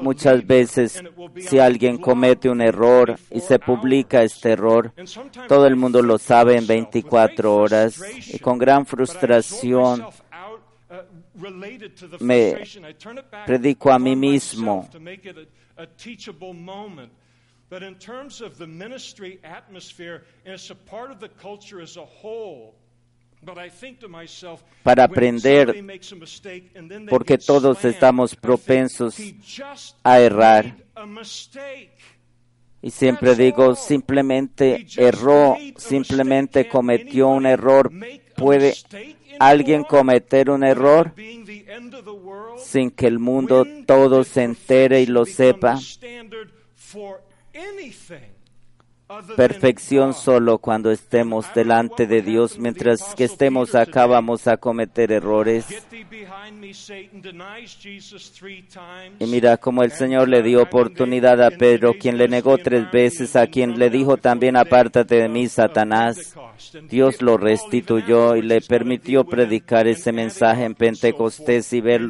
muchas veces si alguien comete un error y se publica este error, todo el mundo lo sabe en 24 horas y con gran frustración me predico a mí mismo. But in terms of the ministry atmosphere, and it's a part of the culture as a whole, para aprender, porque todos estamos propensos a errar. Y siempre digo, simplemente erró, simplemente cometió un error. ¿Puede alguien cometer un error sin que el mundo todo se entere y lo sepa? Perfección solo cuando estemos delante de Dios. Mientras que estemos acá vamos a cometer errores. Y mira cómo el Señor le dio oportunidad a Pedro, quien le negó tres veces, a quien le dijo también apártate de mí, Satanás. Dios lo restituyó y le permitió predicar ese mensaje en Pentecostés y ver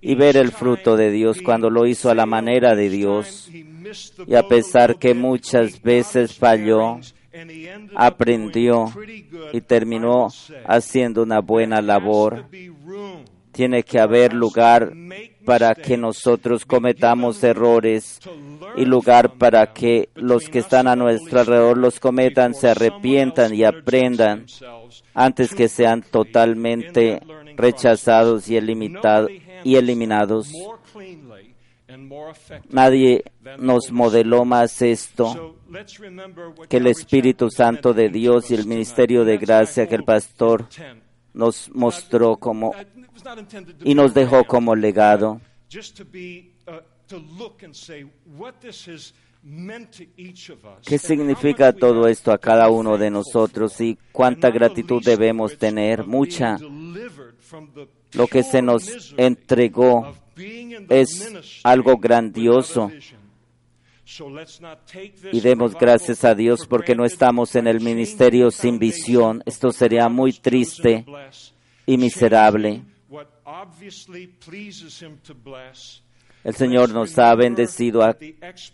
y ver el fruto de Dios cuando lo hizo a la manera de Dios. Y a pesar que muchas veces falló, aprendió y terminó haciendo una buena labor. Tiene que haber lugar para que nosotros cometamos errores y lugar para que los que están a nuestro alrededor los cometan, se arrepientan y aprendan antes que sean totalmente rechazados y, y eliminados. Nadie nos modeló más esto que el Espíritu Santo de Dios y el ministerio de gracia que el pastor nos mostró como y nos dejó como legado. ¿Qué significa todo esto a cada uno de nosotros y cuánta gratitud debemos tener? Mucha. Lo que se nos entregó es algo grandioso. Y demos gracias a Dios porque no estamos en el ministerio sin visión. Esto sería muy triste y miserable. El Señor nos ha bendecido, ha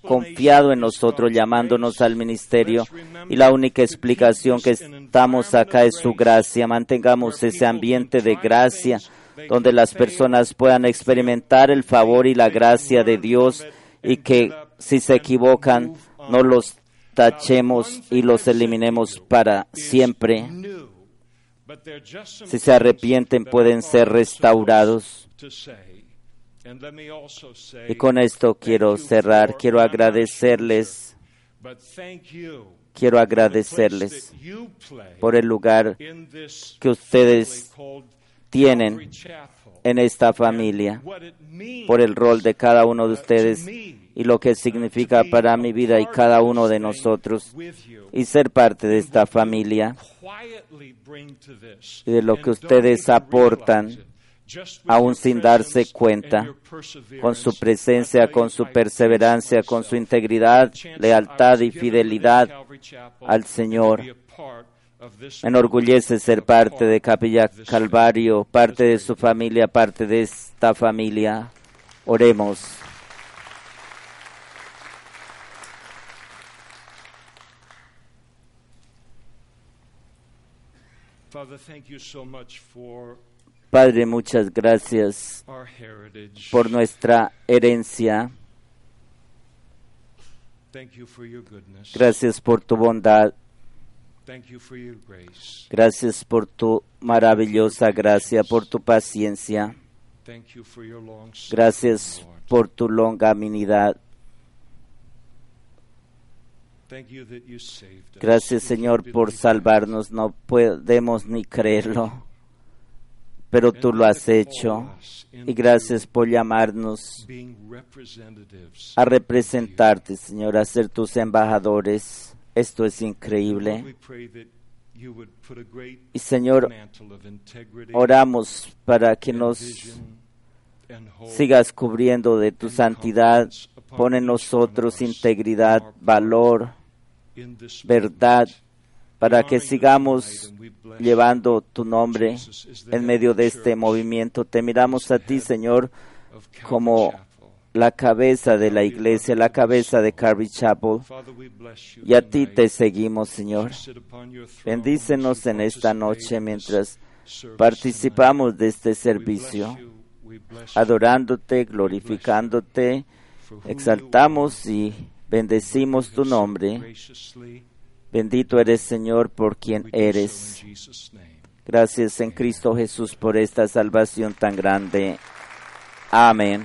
confiado en nosotros, llamándonos al ministerio, y la única explicación que estamos acá es su gracia. Mantengamos ese ambiente de gracia donde las personas puedan experimentar el favor y la gracia de Dios y que si se equivocan no los tachemos y los eliminemos para siempre. Si se arrepienten pueden ser restaurados. Y con esto quiero cerrar, quiero agradecerles, quiero agradecerles por el lugar que ustedes tienen en esta familia, por el rol de cada uno de ustedes y lo que significa para mi vida y cada uno de nosotros y ser parte de esta familia y de lo que ustedes aportan aún sin darse cuenta, con su presencia, con su perseverancia, con su integridad, lealtad y fidelidad al Señor. Me enorgullece ser parte de Capilla Calvario, parte de su familia, parte de esta familia. Oremos. Father, thank you so much for Padre, muchas gracias por nuestra herencia. Gracias por tu bondad. Gracias por tu maravillosa gracia, por tu paciencia. Gracias por tu saved us. Gracias, Señor, por salvarnos. No podemos ni creerlo, pero tú lo has hecho. Y gracias por llamarnos a representarte, Señor, a ser tus embajadores. Esto es increíble. Y, Señor, oramos para que nos sigas cubriendo de tu santidad. Pon en nosotros integridad, valor, verdad. Para que sigamos llevando tu nombre en medio de este movimiento. Te miramos a ti, Señor, como la cabeza de la iglesia, la cabeza de Calvary Chapel. Y a ti te seguimos, Señor. Bendícenos en esta noche mientras participamos de este servicio, adorándote, glorificándote. Exaltamos y bendecimos tu nombre. Bendito eres, Señor, por quien eres. Gracias en Cristo Jesús por esta salvación tan grande. Amén.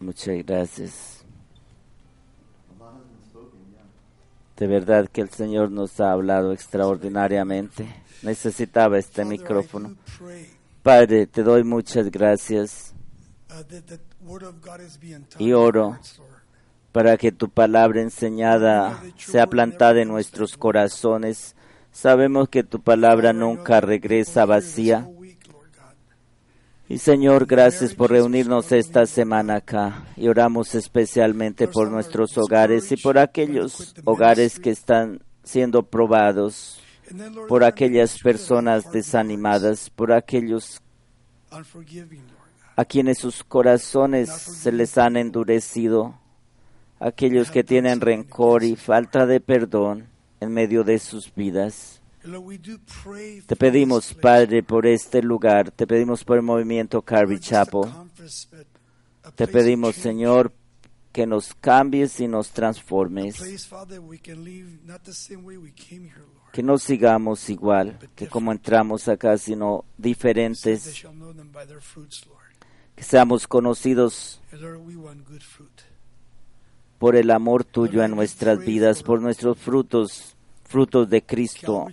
Muchas gracias. De verdad que el Señor nos ha hablado extraordinariamente. Necesitaba este micrófono. Padre, te doy muchas gracias uh, Y oro para que tu palabra enseñada sea plantada en nuestros corazones. Sabemos que tu palabra nunca regresa vacía. Y Señor, gracias por reunirnos esta semana acá. Y oramos especialmente por nuestros hogares y por aquellos hogares que están siendo probados, por aquellas personas desanimadas, por aquellos a quienes sus corazones se les han endurecido, aquellos que tienen rencor y falta de perdón en medio de sus vidas. Te pedimos. Padre, por este lugar, te pedimos por el movimiento a Chapel, te pedimos. Señor, que nos cambies y nos transformes, que no sigamos igual que como entramos acá, sino diferentes, que seamos conocidos por el amor tuyo en nuestras vidas, por nuestros frutos, frutos de Cristo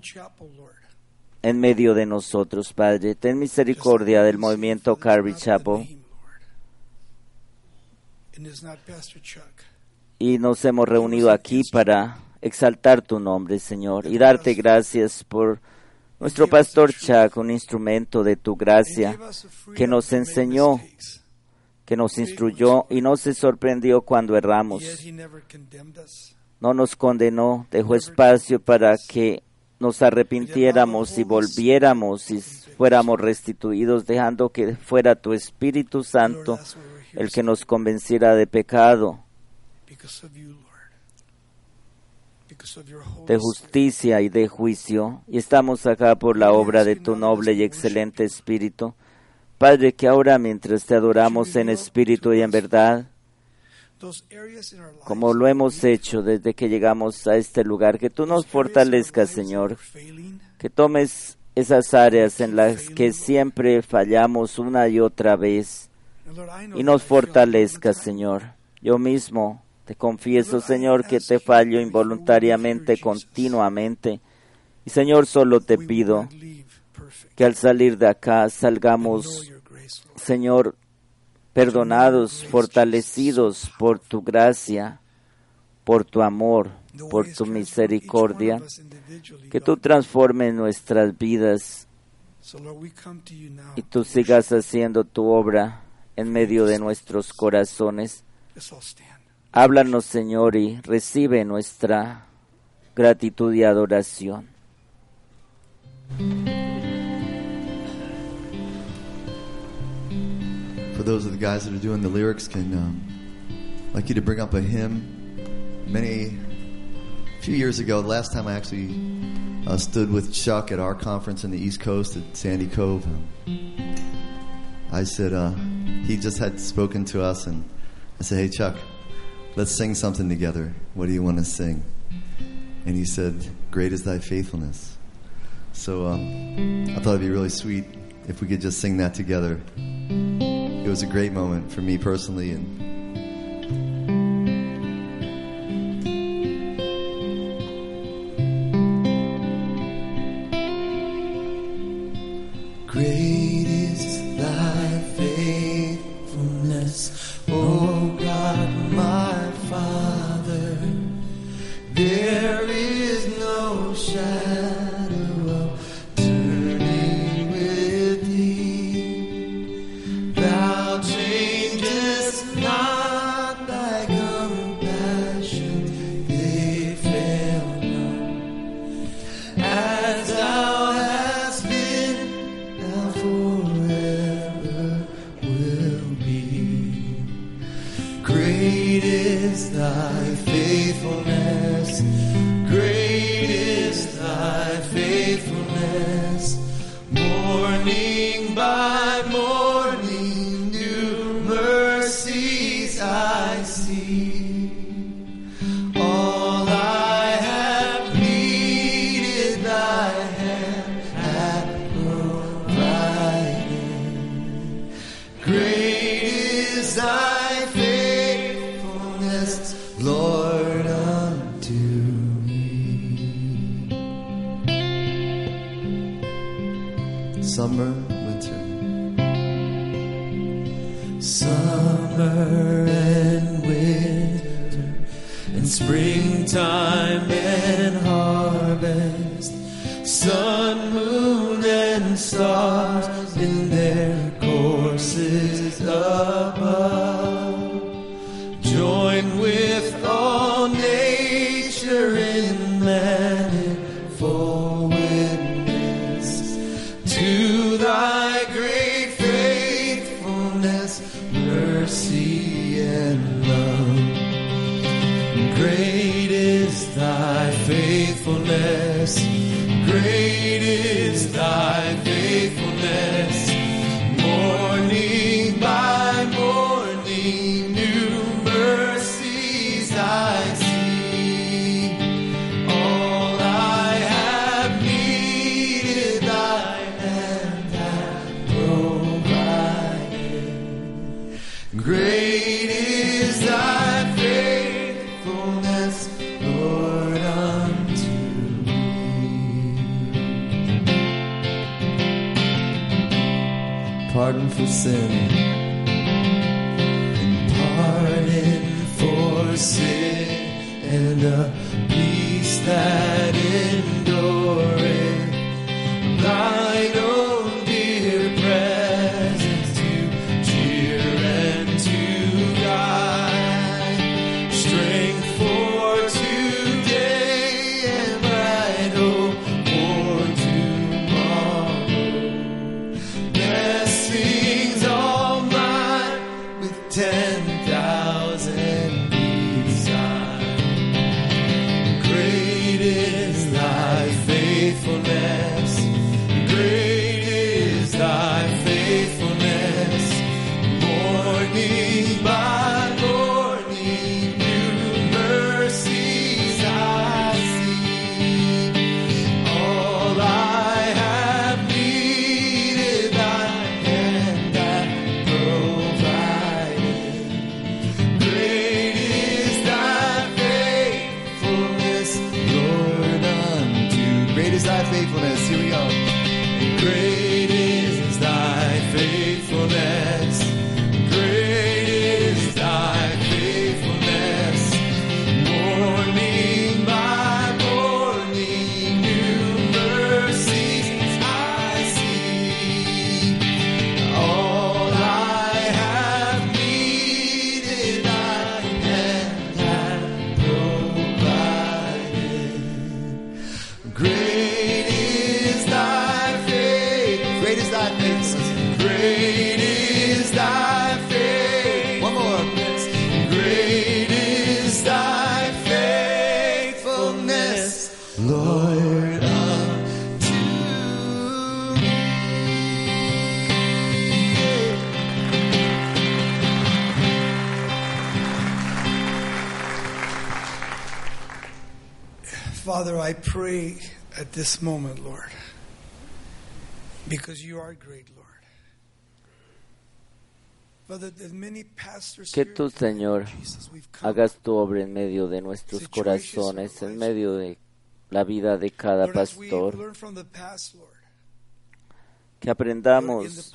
en medio de nosotros, Padre. Ten misericordia del movimiento Calvary Chapel. y nos hemos reunido aquí para exaltar tu nombre, Señor, y darte gracias. por nuestro pastor Chuck, un instrumento de tu gracia, que nos enseñó, que nos instruyó y no se sorprendió cuando erramos. No nos condenó, dejó espacio para que nos arrepintiéramos y volviéramos y fuéramos restituidos, dejando que fuera tu Espíritu Santo el que nos convenciera de pecado, because of you, Lord. Because of your Holy de justicia y de juicio, y estamos acá por la obra de tu noble y excelente Espíritu. Padre, que ahora mientras te adoramos en espíritu y en verdad, como lo hemos hecho desde que llegamos a este lugar, que tú nos fortalezcas, Señor, que tomes esas áreas en las que siempre fallamos una y otra vez y nos fortalezcas. Señor. Yo mismo te confieso, Señor, que te fallo involuntariamente, continuamente, Y Señor, solo te pido que al salir de acá salgamos. Señor, perdonados, fortalecidos por tu gracia, por tu amor, por tu misericordia, que tú transformes nuestras vidas y tú sigas haciendo tu obra en medio de nuestros corazones. Háblanos, Señor, y recibe nuestra gratitud y adoración. For those of the guys that are doing the lyrics, can um, like you to bring up a hymn. Many, a few years ago, the last time I actually uh, stood with Chuck at our conference in the East Coast at Sandy Cove, um, I said uh, he just had spoken to us, and I said, "Hey, Chuck, let's sing something together. What do you want to sing?" And he said, "Great is Thy faithfulness." So um, I thought it'd be really sweet if we could just sing that together. It was a great moment for me personally, and Great is thy faithfulness. Great is thy faith. One more. Great is thy faithfulness, Lord, unto me. Father, I pray at this moment, Lord, Que tú, Señor, hagas tu obra en medio de nuestros corazones, en medio de la vida de cada pastor, que aprendamos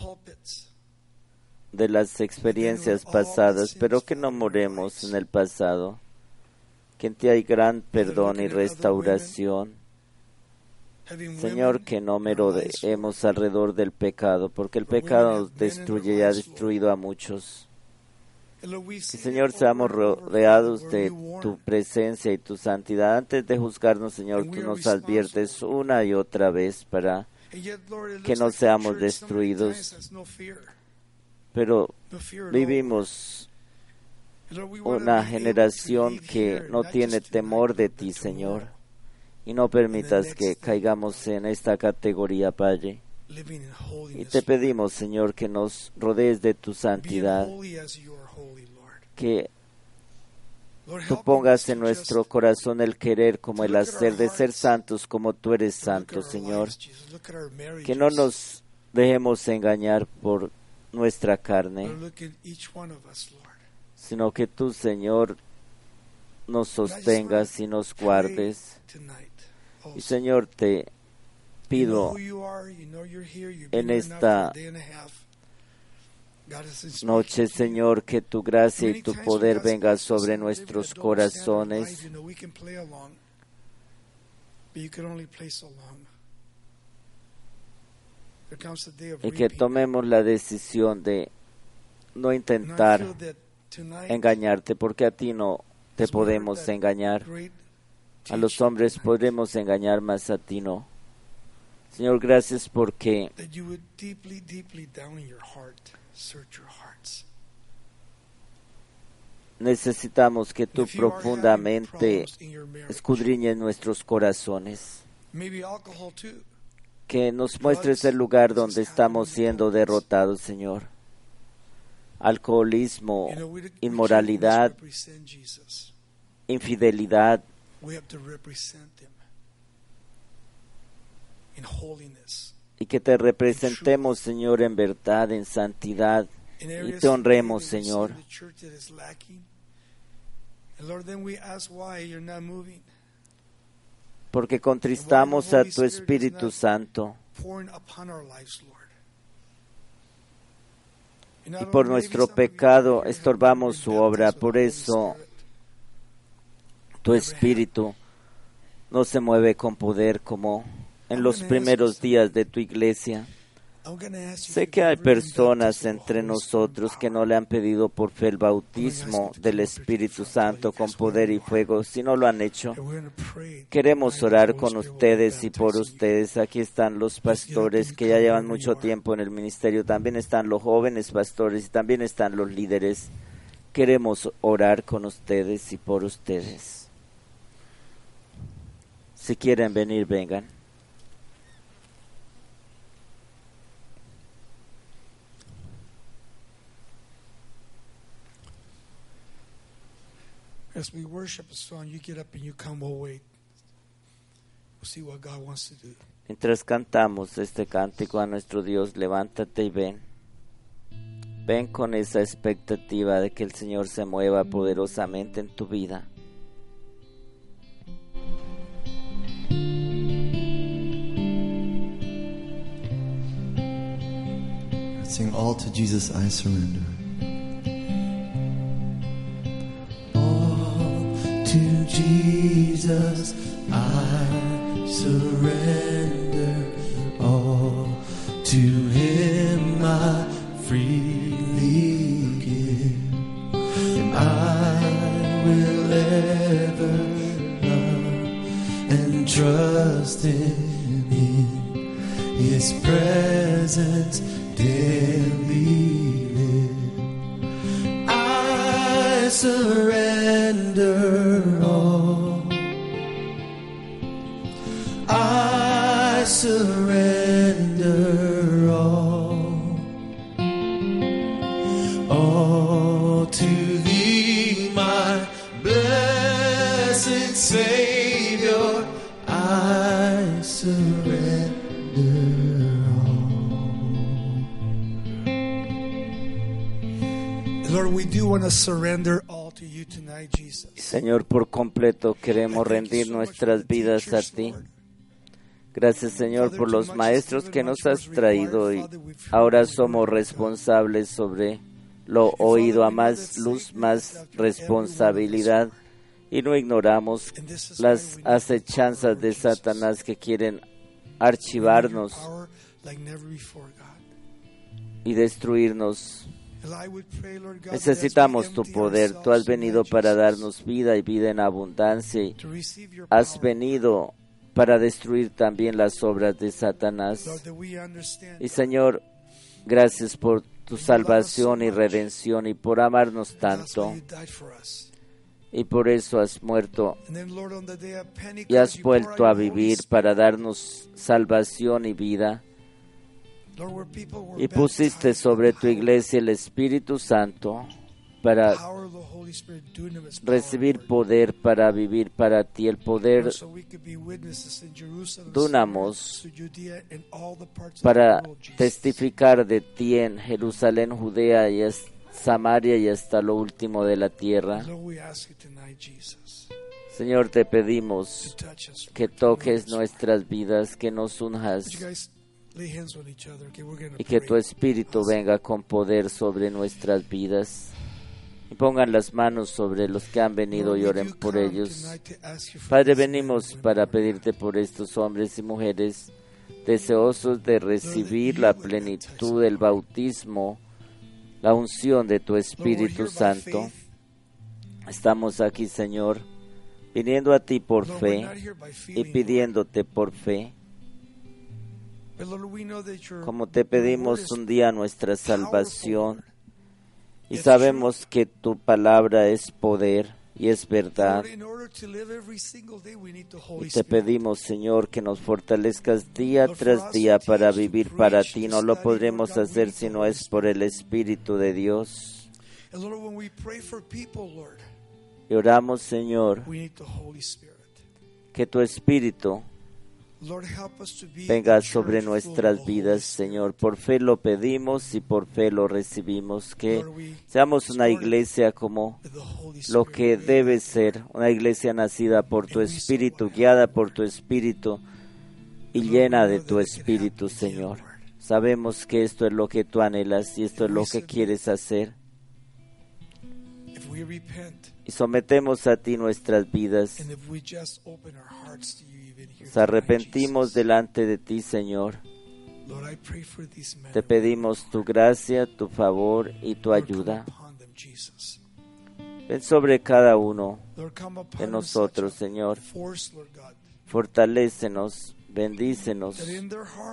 de las experiencias pasadas, pero que no moremos en el pasado, que en ti hay gran perdón y restauración. Señor, que no merodeemos alrededor del pecado, porque el pecado nos destruye y ha destruido a muchos. Que Señor, seamos rodeados de tu presencia y tu santidad. Antes de juzgarnos, Señor, tú nos adviertes una y otra vez para, que no seamos destruidos. pero vivimos una generación que no tiene temor de ti, Señor. Y no permitas que caigamos en esta categoría, Padre. Y te pedimos, Señor, que nos rodees de tu santidad, que tú pongas en nuestro corazón el querer como el hacer de ser santos como tú eres santo, Señor. Que no nos dejemos engañar por nuestra carne, sino que tú, Señor, nos sostengas y nos guardes. Y. Señor, te pido en esta noche. Señor, que tu gracia y tu poder venga sobre nuestros corazones y que tomemos la decisión de no intentar engañarte, porque a ti no te podemos engañar. A los hombres podremos engañar, más a ti no. Señor, gracias porque necesitamos que tú profundamente escudriñes nuestros corazones, maybe alcohol too. que nos muestres el lugar donde estamos siendo derrotados, Señor. Alcoholismo, inmoralidad, infidelidad, We have to represent him in holiness. y que te representemos, Señor, en verdad, en santidad, In y te honremos, Señor. in the church that is lacking. And Lord, then we ask why you're not moving, porque contristamos a tu Espíritu Santo y por nuestro pecado estorbamos su obra. Por eso. Tu Espíritu no se mueve con poder como en los primeros días de tu iglesia. Sé que hay personas entre nosotros que no le han pedido por fe el bautismo del Espíritu Santo con poder y fuego. Si no lo han hecho, queremos orar con ustedes y por ustedes. Aquí están los pastores que ya llevan mucho tiempo en el ministerio. También están los jóvenes pastores y también están los líderes. Queremos orar con ustedes y por ustedes. Si quieren venir, vengan. As we worship a song, you get up and you come, we'll wait. We'll see what God wants to do. Mientras cantamos este cántico a nuestro Dios, levántate y ven. Ven con esa expectativa de que el Señor se mueva poderosamente en tu vida. Sing all to Jesus I surrender. All to Jesus I surrender. All to Him I freely give. And I will ever love and trust in Him. His presence daily live. I surrender all. I surrender Señor, por completo queremos rendir nuestras vidas a ti. Gracias, Señor, por los maestros que nos has traído y ahora somos responsables sobre lo oído a más luz, más responsabilidad. Y no ignoramos las acechanzas de Satanás que quieren archivarnos y destruirnos. Necesitamos tu poder. Tú has venido para darnos vida y vida en abundancia. Has venido para destruir también las obras de Satanás. Y Señor, gracias por tu salvación y redención y por amarnos tanto. Y por eso has muerto y has vuelto a vivir para darnos salvación y vida. Y pusiste sobre tu iglesia el Espíritu Santo para recibir poder para vivir para ti, el poder Dunamos para testificar de ti en Jerusalén, Judea y Samaria y hasta lo último de la tierra. Señor, te pedimos que toques nuestras vidas, que nos unjas y que tu Espíritu venga con poder sobre nuestras vidas. Y pongan las manos sobre los que han venido y oren por ellos. Padre, venimos para pedirte por estos hombres y mujeres deseosos de recibir la plenitud del bautismo, la unción de tu Espíritu Santo. Estamos aquí, Señor, viniendo a ti por fe y pidiéndote por fe, como te pedimos un día nuestra salvación y sabemos que tu palabra es poder y es verdad. Y te pedimos, Señor, que nos fortalezcas día tras día para vivir para ti. No lo podremos hacer si no es por el Espíritu de Dios. Y oramos, Señor, we need the Holy Spirit. que tu Espíritu venga sobre nuestras vidas. Señor. Por fe lo pedimos y por fe lo recibimos. Que seamos una iglesia como lo que debe ser, una iglesia nacida por tu Espíritu, guiada por tu Espíritu y llena de tu Espíritu, Señor. Sabemos que esto es lo que tú anhelas y esto es lo que quieres hacer. Y sometemos a ti nuestras vidas. Nos arrepentimos delante de ti, Señor. Te pedimos tu gracia, tu favor y tu ayuda. Ven sobre cada uno de nosotros, Señor. Fortalécenos, bendícenos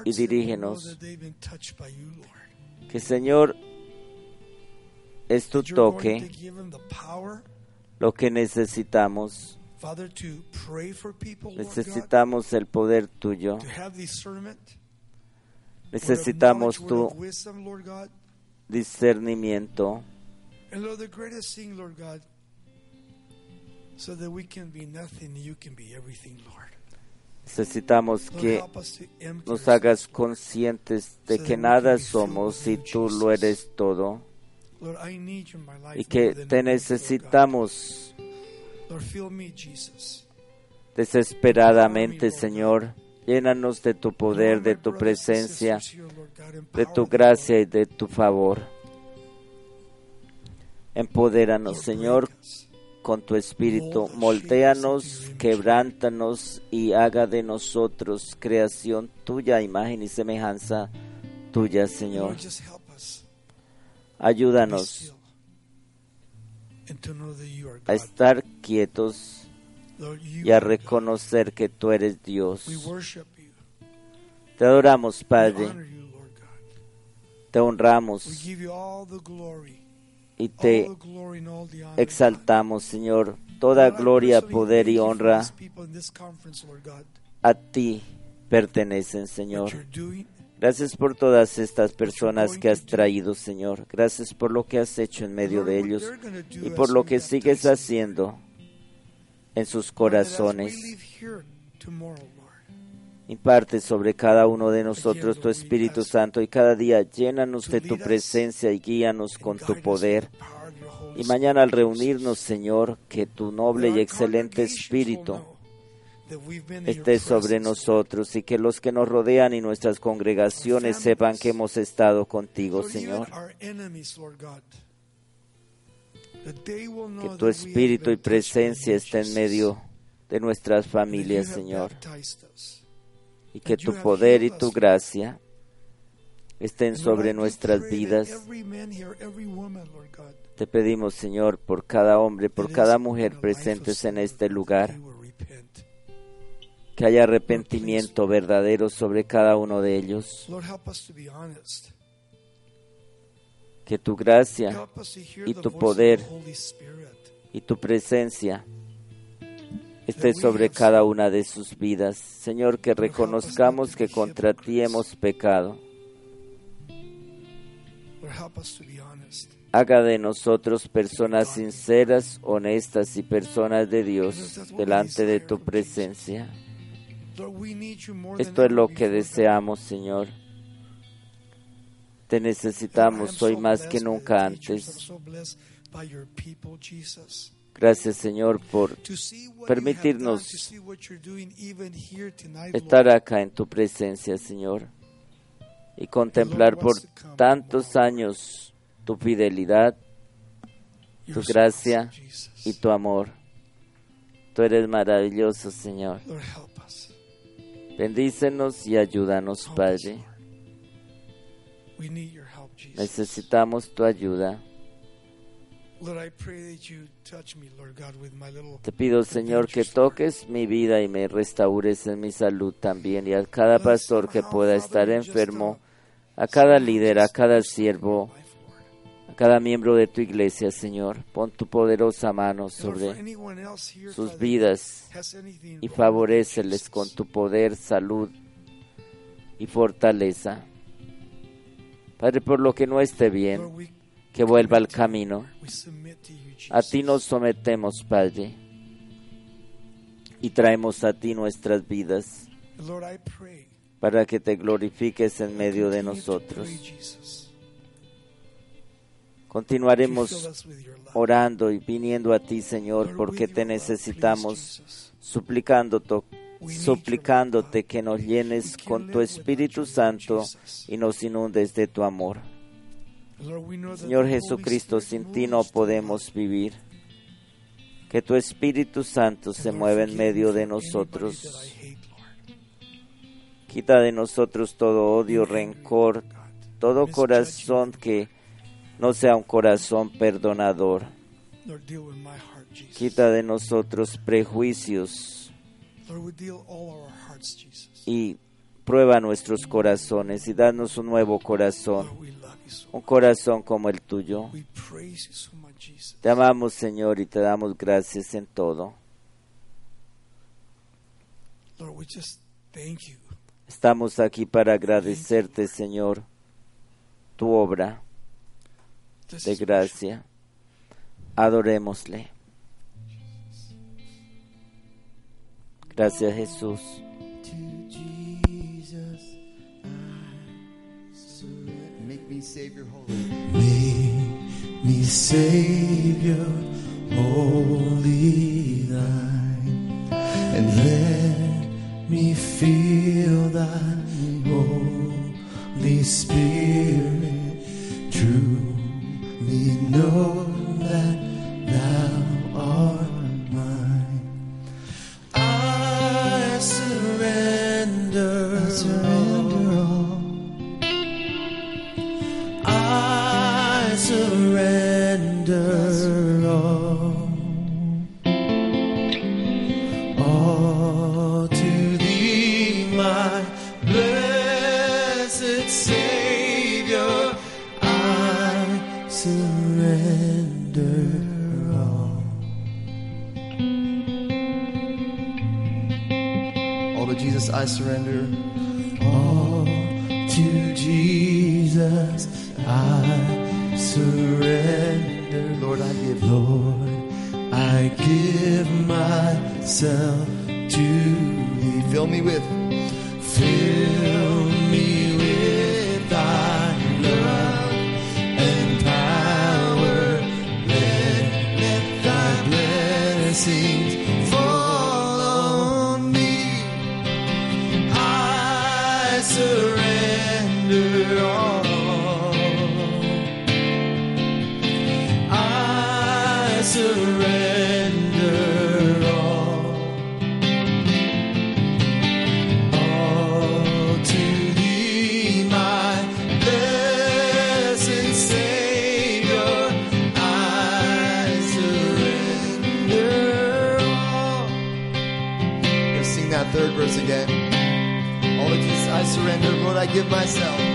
y dirígenos. Que, Señor, es tu toque lo que necesitamos. Necesitamos el poder tuyo. Necesitamos tu discernimiento. And Lord, the greatest thing, Lord God, so that we can be nothing, you can be everything, Lord. Necesitamos que nos hagas conscientes de que nada somos y tú lo eres todo. Lord, I need you in my life Y que te necesitamos desesperadamente, Señor. Llénanos de tu poder, de tu presencia, de tu gracia y de tu favor. Empodéranos, Señor, con tu espíritu. Moldéanos, quebrántanos y haga de nosotros creación tuya, imagen y semejanza tuya, Señor. Ayúdanos a estar quietos y a reconocer que tú eres Dios. We worship you. Te adoramos, Padre, te honramos give you all the glory, y te exaltamos, Señor. Toda gloria, poder y honra a ti pertenecen, Señor. Gracias por todas estas personas que has traído, Señor. Gracias por lo que has hecho en medio de ellos y por lo que sigues haciendo en sus corazones. Imparte sobre cada uno de nosotros tu Espíritu Santo y cada día llénanos de tu presencia y guíanos con tu poder. Y mañana al reunirnos, Señor, que tu noble y excelente will Espíritu esté sobre nosotros y que los que nos rodean y nuestras congregaciones sepan que hemos estado contigo, Señor. Que tu Espíritu y presencia esté en medio de nuestras familias, Señor. Y que tu poder y tu gracia estén sobre nuestras vidas. Te pedimos, Señor, por cada hombre, por cada mujer presentes en este lugar, que haya arrepentimiento verdadero sobre cada uno de ellos. Que tu gracia y tu poder y tu presencia esté sobre cada una de sus vidas. Señor, que reconozcamos que contra ti hemos pecado. Haga de nosotros personas sinceras, honestas y personas de Dios delante de tu presencia. Esto es lo que deseamos, Señor. Te necesitamos hoy más que nunca antes. Gracias, Señor, por Permitirnos estar acá en tu presencia, Señor, y contemplar por tantos años tu fidelidad tu gracia y tu amor. Tú eres maravilloso, Señor. Bendícenos y ayúdanos, us, Padre. Necesitamos tu ayuda. Te pido, Señor, que toques mi vida y me restaures en mi salud también. Y a cada pastor que pueda estar enfermo, a cada líder, a cada siervo, a cada miembro de tu iglesia, Señor. Pon tu poderosa mano sobre sus vidas y favoréceles con tu poder, salud y fortaleza. Padre, por lo que no esté bien, que vuelva al camino. A ti nos sometemos, Padre, y traemos a ti nuestras vidas para que te glorifiques en medio de nosotros. Continuaremos orando y viniendo a ti, Señor, porque te necesitamos, suplicándote, suplicándote que nos llenes con tu Espíritu Santo y nos inundes de tu amor. Señor Jesucristo, sin ti no podemos vivir. Que tu Espíritu Santo se mueva en medio de nosotros. Quita de nosotros todo odio, rencor, todo corazón que no sea un corazón perdonador. Quita de nosotros prejuicios y prueba nuestros corazones y danos un nuevo corazón, un corazón como el tuyo. Te amamos, Señor, y te damos gracias en todo. Estamos aquí para agradecerte, Señor, tu obra de gracia. Adorémosle. Gracias Jesús. me Savior, holy thine, and let me feel thy Holy Spirit, true. me know. I surrender all to Jesus. I surrender, Lord, I give. Lord, I give myself to Thee. Fill me with I give myself.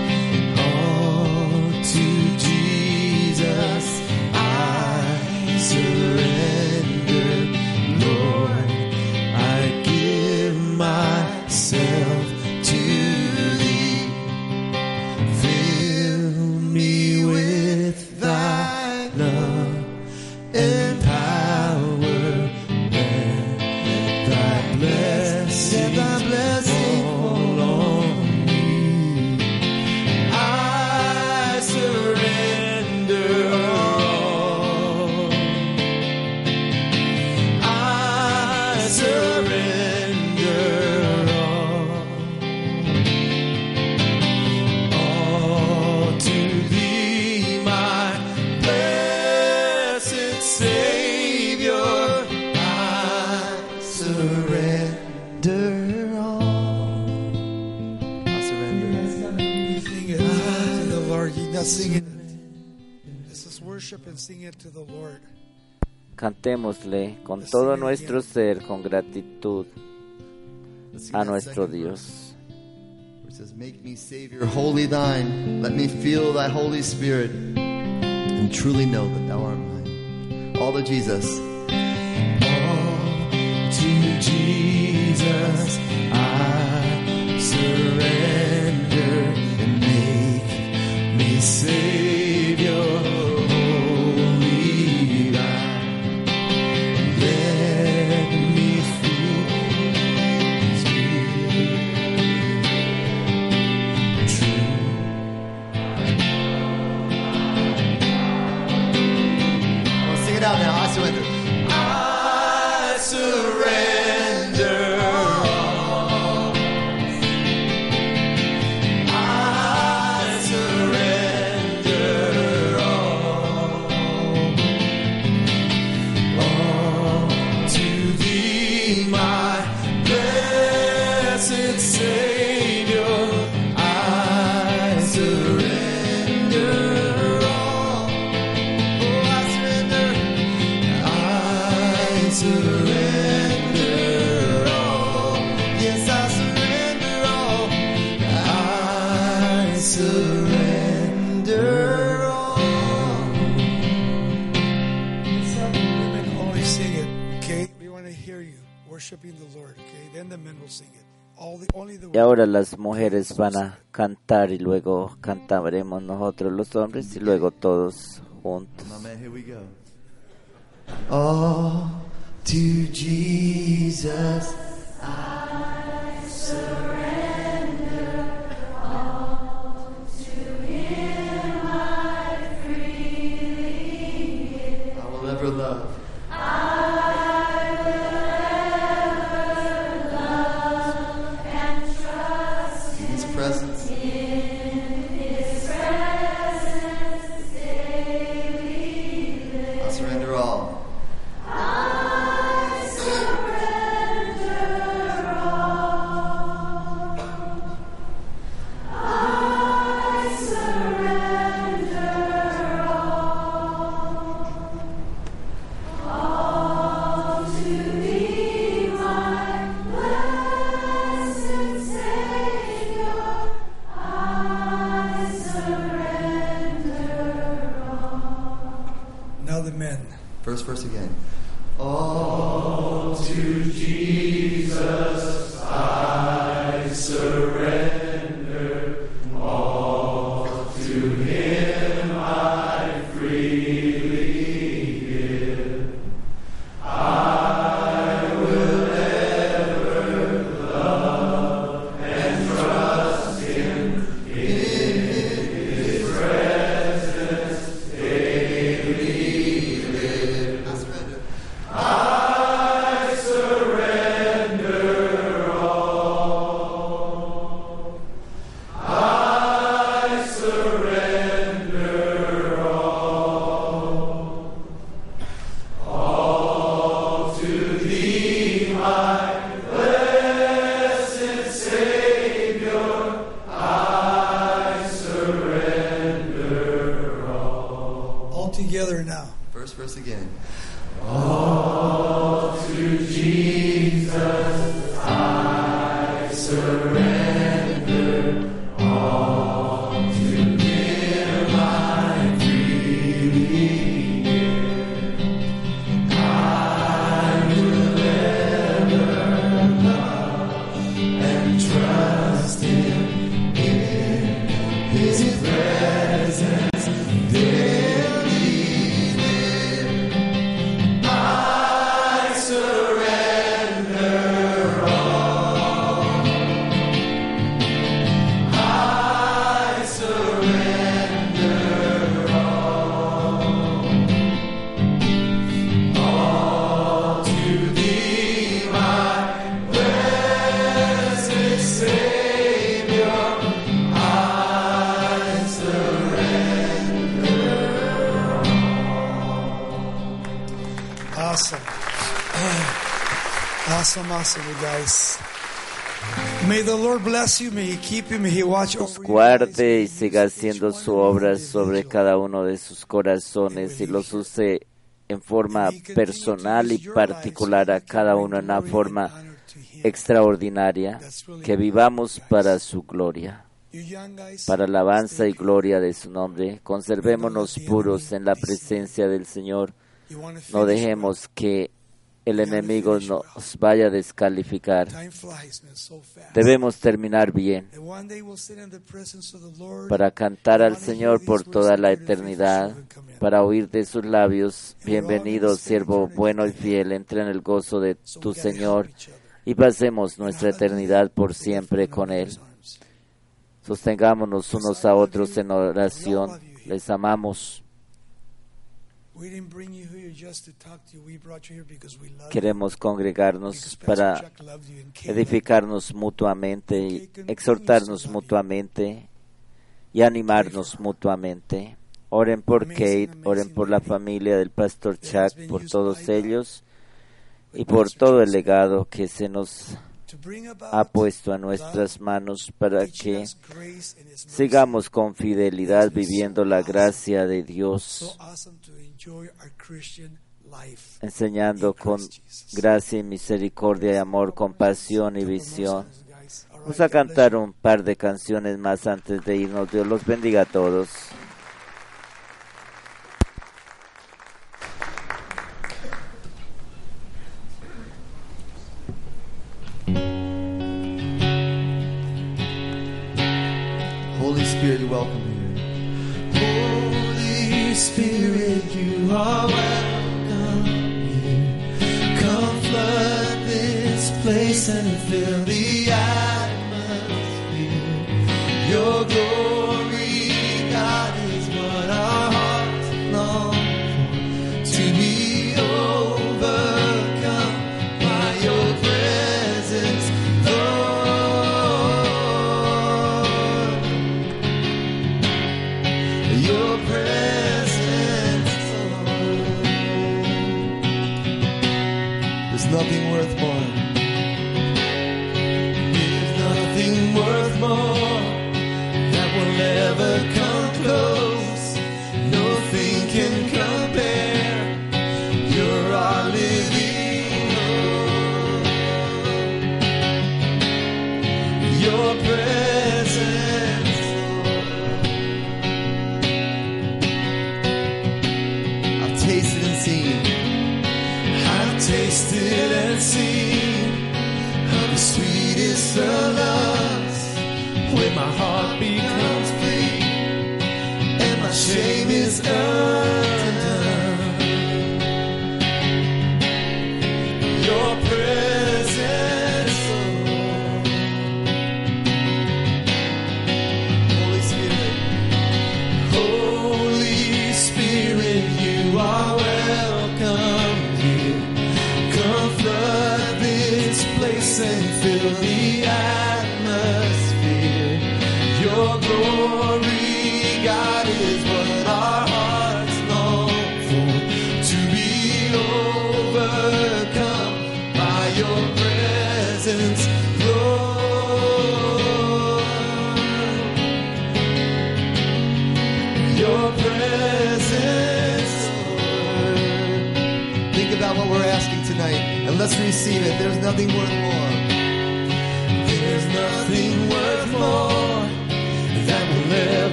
Cantémosle con pues todo nuestro ser, con gratitud pues a nuestro Dios. says, Make me, Savior, wholly thine. Let me feel thy Holy Spirit and truly know that thou art mine. All to Jesus. All to Jesus I surrender and make me Savior. Y ahora las mujeres van a cantar y luego cantaremos nosotros los hombres y luego todos juntos. All to Jesus I surrender. All to Him I freely give. I will ever love. other men. First verse again. All to Jesus I surrender. Los guarde y siga haciendo su obra sobre cada uno de sus corazones y los use en forma personal y particular a cada uno en una forma extraordinaria, que vivamos para su gloria, para alabanza y gloria de su nombre. Conservémonos puros en la presencia del Señor. No dejemos que el enemigo nos vaya a descalificar. Debemos terminar bien para cantar al Señor por toda la eternidad, para oír de sus labios, bienvenido siervo bueno y fiel, entra en el gozo de tu Señor y pasemos nuestra eternidad por siempre con Él. Sostengámonos unos a otros en oración, les amamos, queremos congregarnos para edificarnos mutuamente exhortarnos mutuamente y animarnos mutuamente. Oren por Kate, oren por la familia del pastor Chuck, por todos ellos y por todo el legado que se nos ha puesto a nuestras manos para que sigamos con fidelidad viviendo la gracia de Dios, enseñando con gracia y misericordia y amor, compasión y visión. Vamos a cantar un par de canciones más antes de irnos. Dios los bendiga a todos. still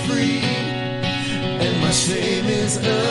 free and my shame is undone.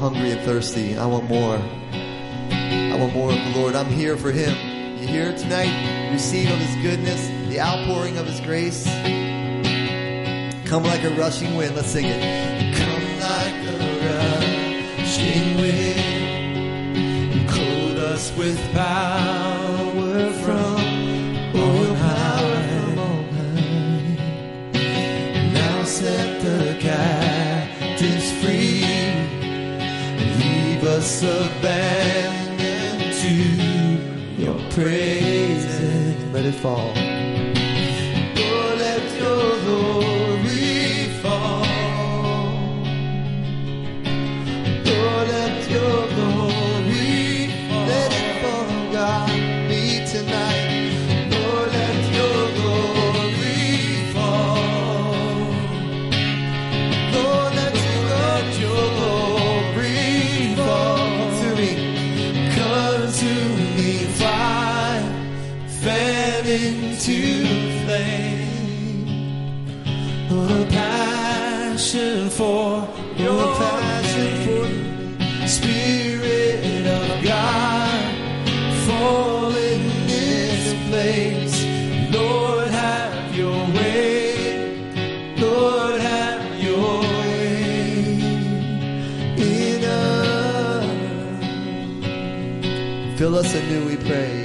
hungry and thirsty. I want more. I want more of the Lord. I'm here for Him. You here tonight? Receive of His goodness, the outpouring of His grace. Come like a rushing wind. Let's sing it. Come like a rushing wind, and clothe us with power. abandoned to your praises. Let it fall. us anew, we pray.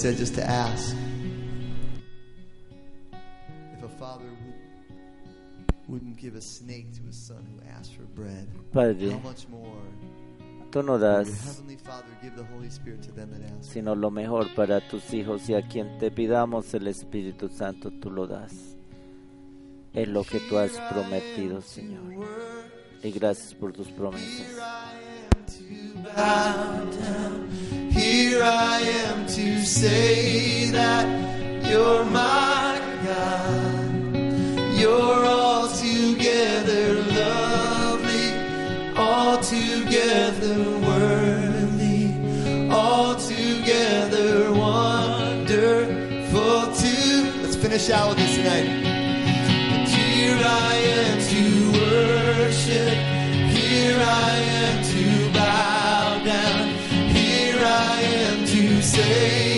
Said just to ask. If a father wou- wouldn't give a snake to his son who asked for bread, Padre, how much more tú no das heavenly Father give the Holy Spirit to them that ask? sino lo mejor para tus hijos y a quien te pidamos el Espíritu Santo tú lo das. Es lo que tú has prometido, Señor. Y gracias por tus promesas. Here I am to say that you're my God. You're altogether lovely, altogether worthy, altogether wonderful too. Let's finish out with this tonight. And here I am to worship. Say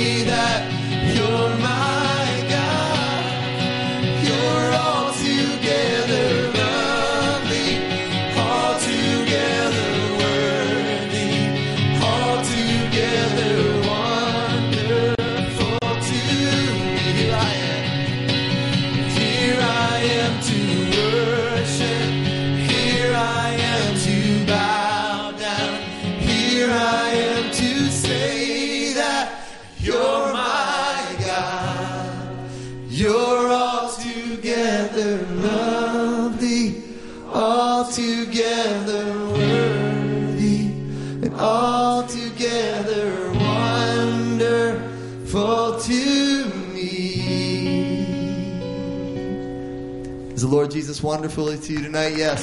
Jesus wonderful to you tonight? Yes.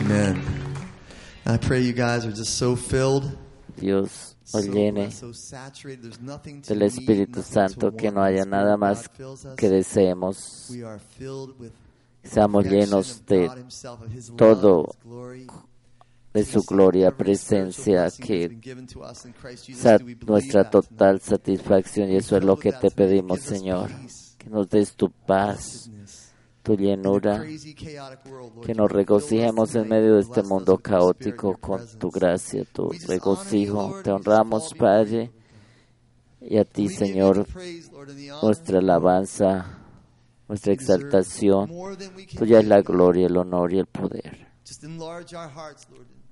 Amen. I pray you guys are just so filled, Dios os llene del Espíritu Santo, que no haya nada más que deseemos. Seamos llenos de todo. De su gloria, presencia, que nuestra total satisfacción y eso es lo que te pedimos, Señor. Que nos des tu paz, tu llenura, que nos regocijemos en medio de este mundo caótico con tu gracia, tu regocijo. Te honramos, Padre, y a ti, Señor, nuestra alabanza, nuestra exaltación. Tuya es la gloria, el honor y el poder.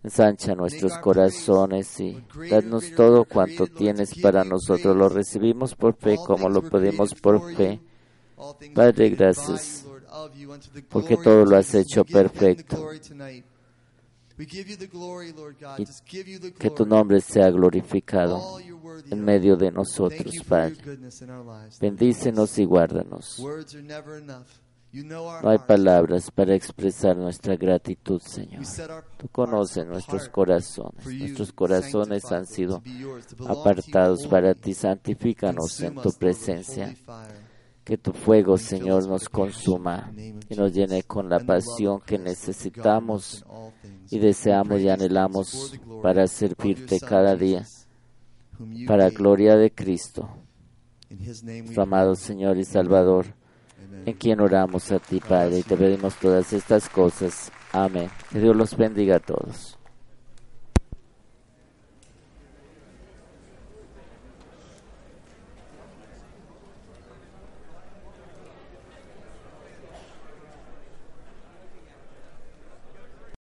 Ensancha nuestros corazones y danos todo cuanto tienes para nosotros. Lo recibimos por fe como lo pedimos por fe. Padre, gracias, porque todo lo has hecho perfecto. Que tu nombre sea glorificado en medio de nosotros, Padre. Bendícenos y guárdanos. No hay palabras para expresar nuestra gratitud, Señor. Tú conoces nuestros corazones. Nuestros corazones han sido apartados para ti. Santifícanos en tu presencia. Que tu fuego, Señor, nos consuma y nos llene con la pasión que necesitamos y deseamos y anhelamos para servirte cada día, para gloria de Cristo, nuestro amado. Señor y Salvador. En quien oramos a ti, Padre, y te pedimos todas estas cosas. Amén. Que Dios los bendiga a todos.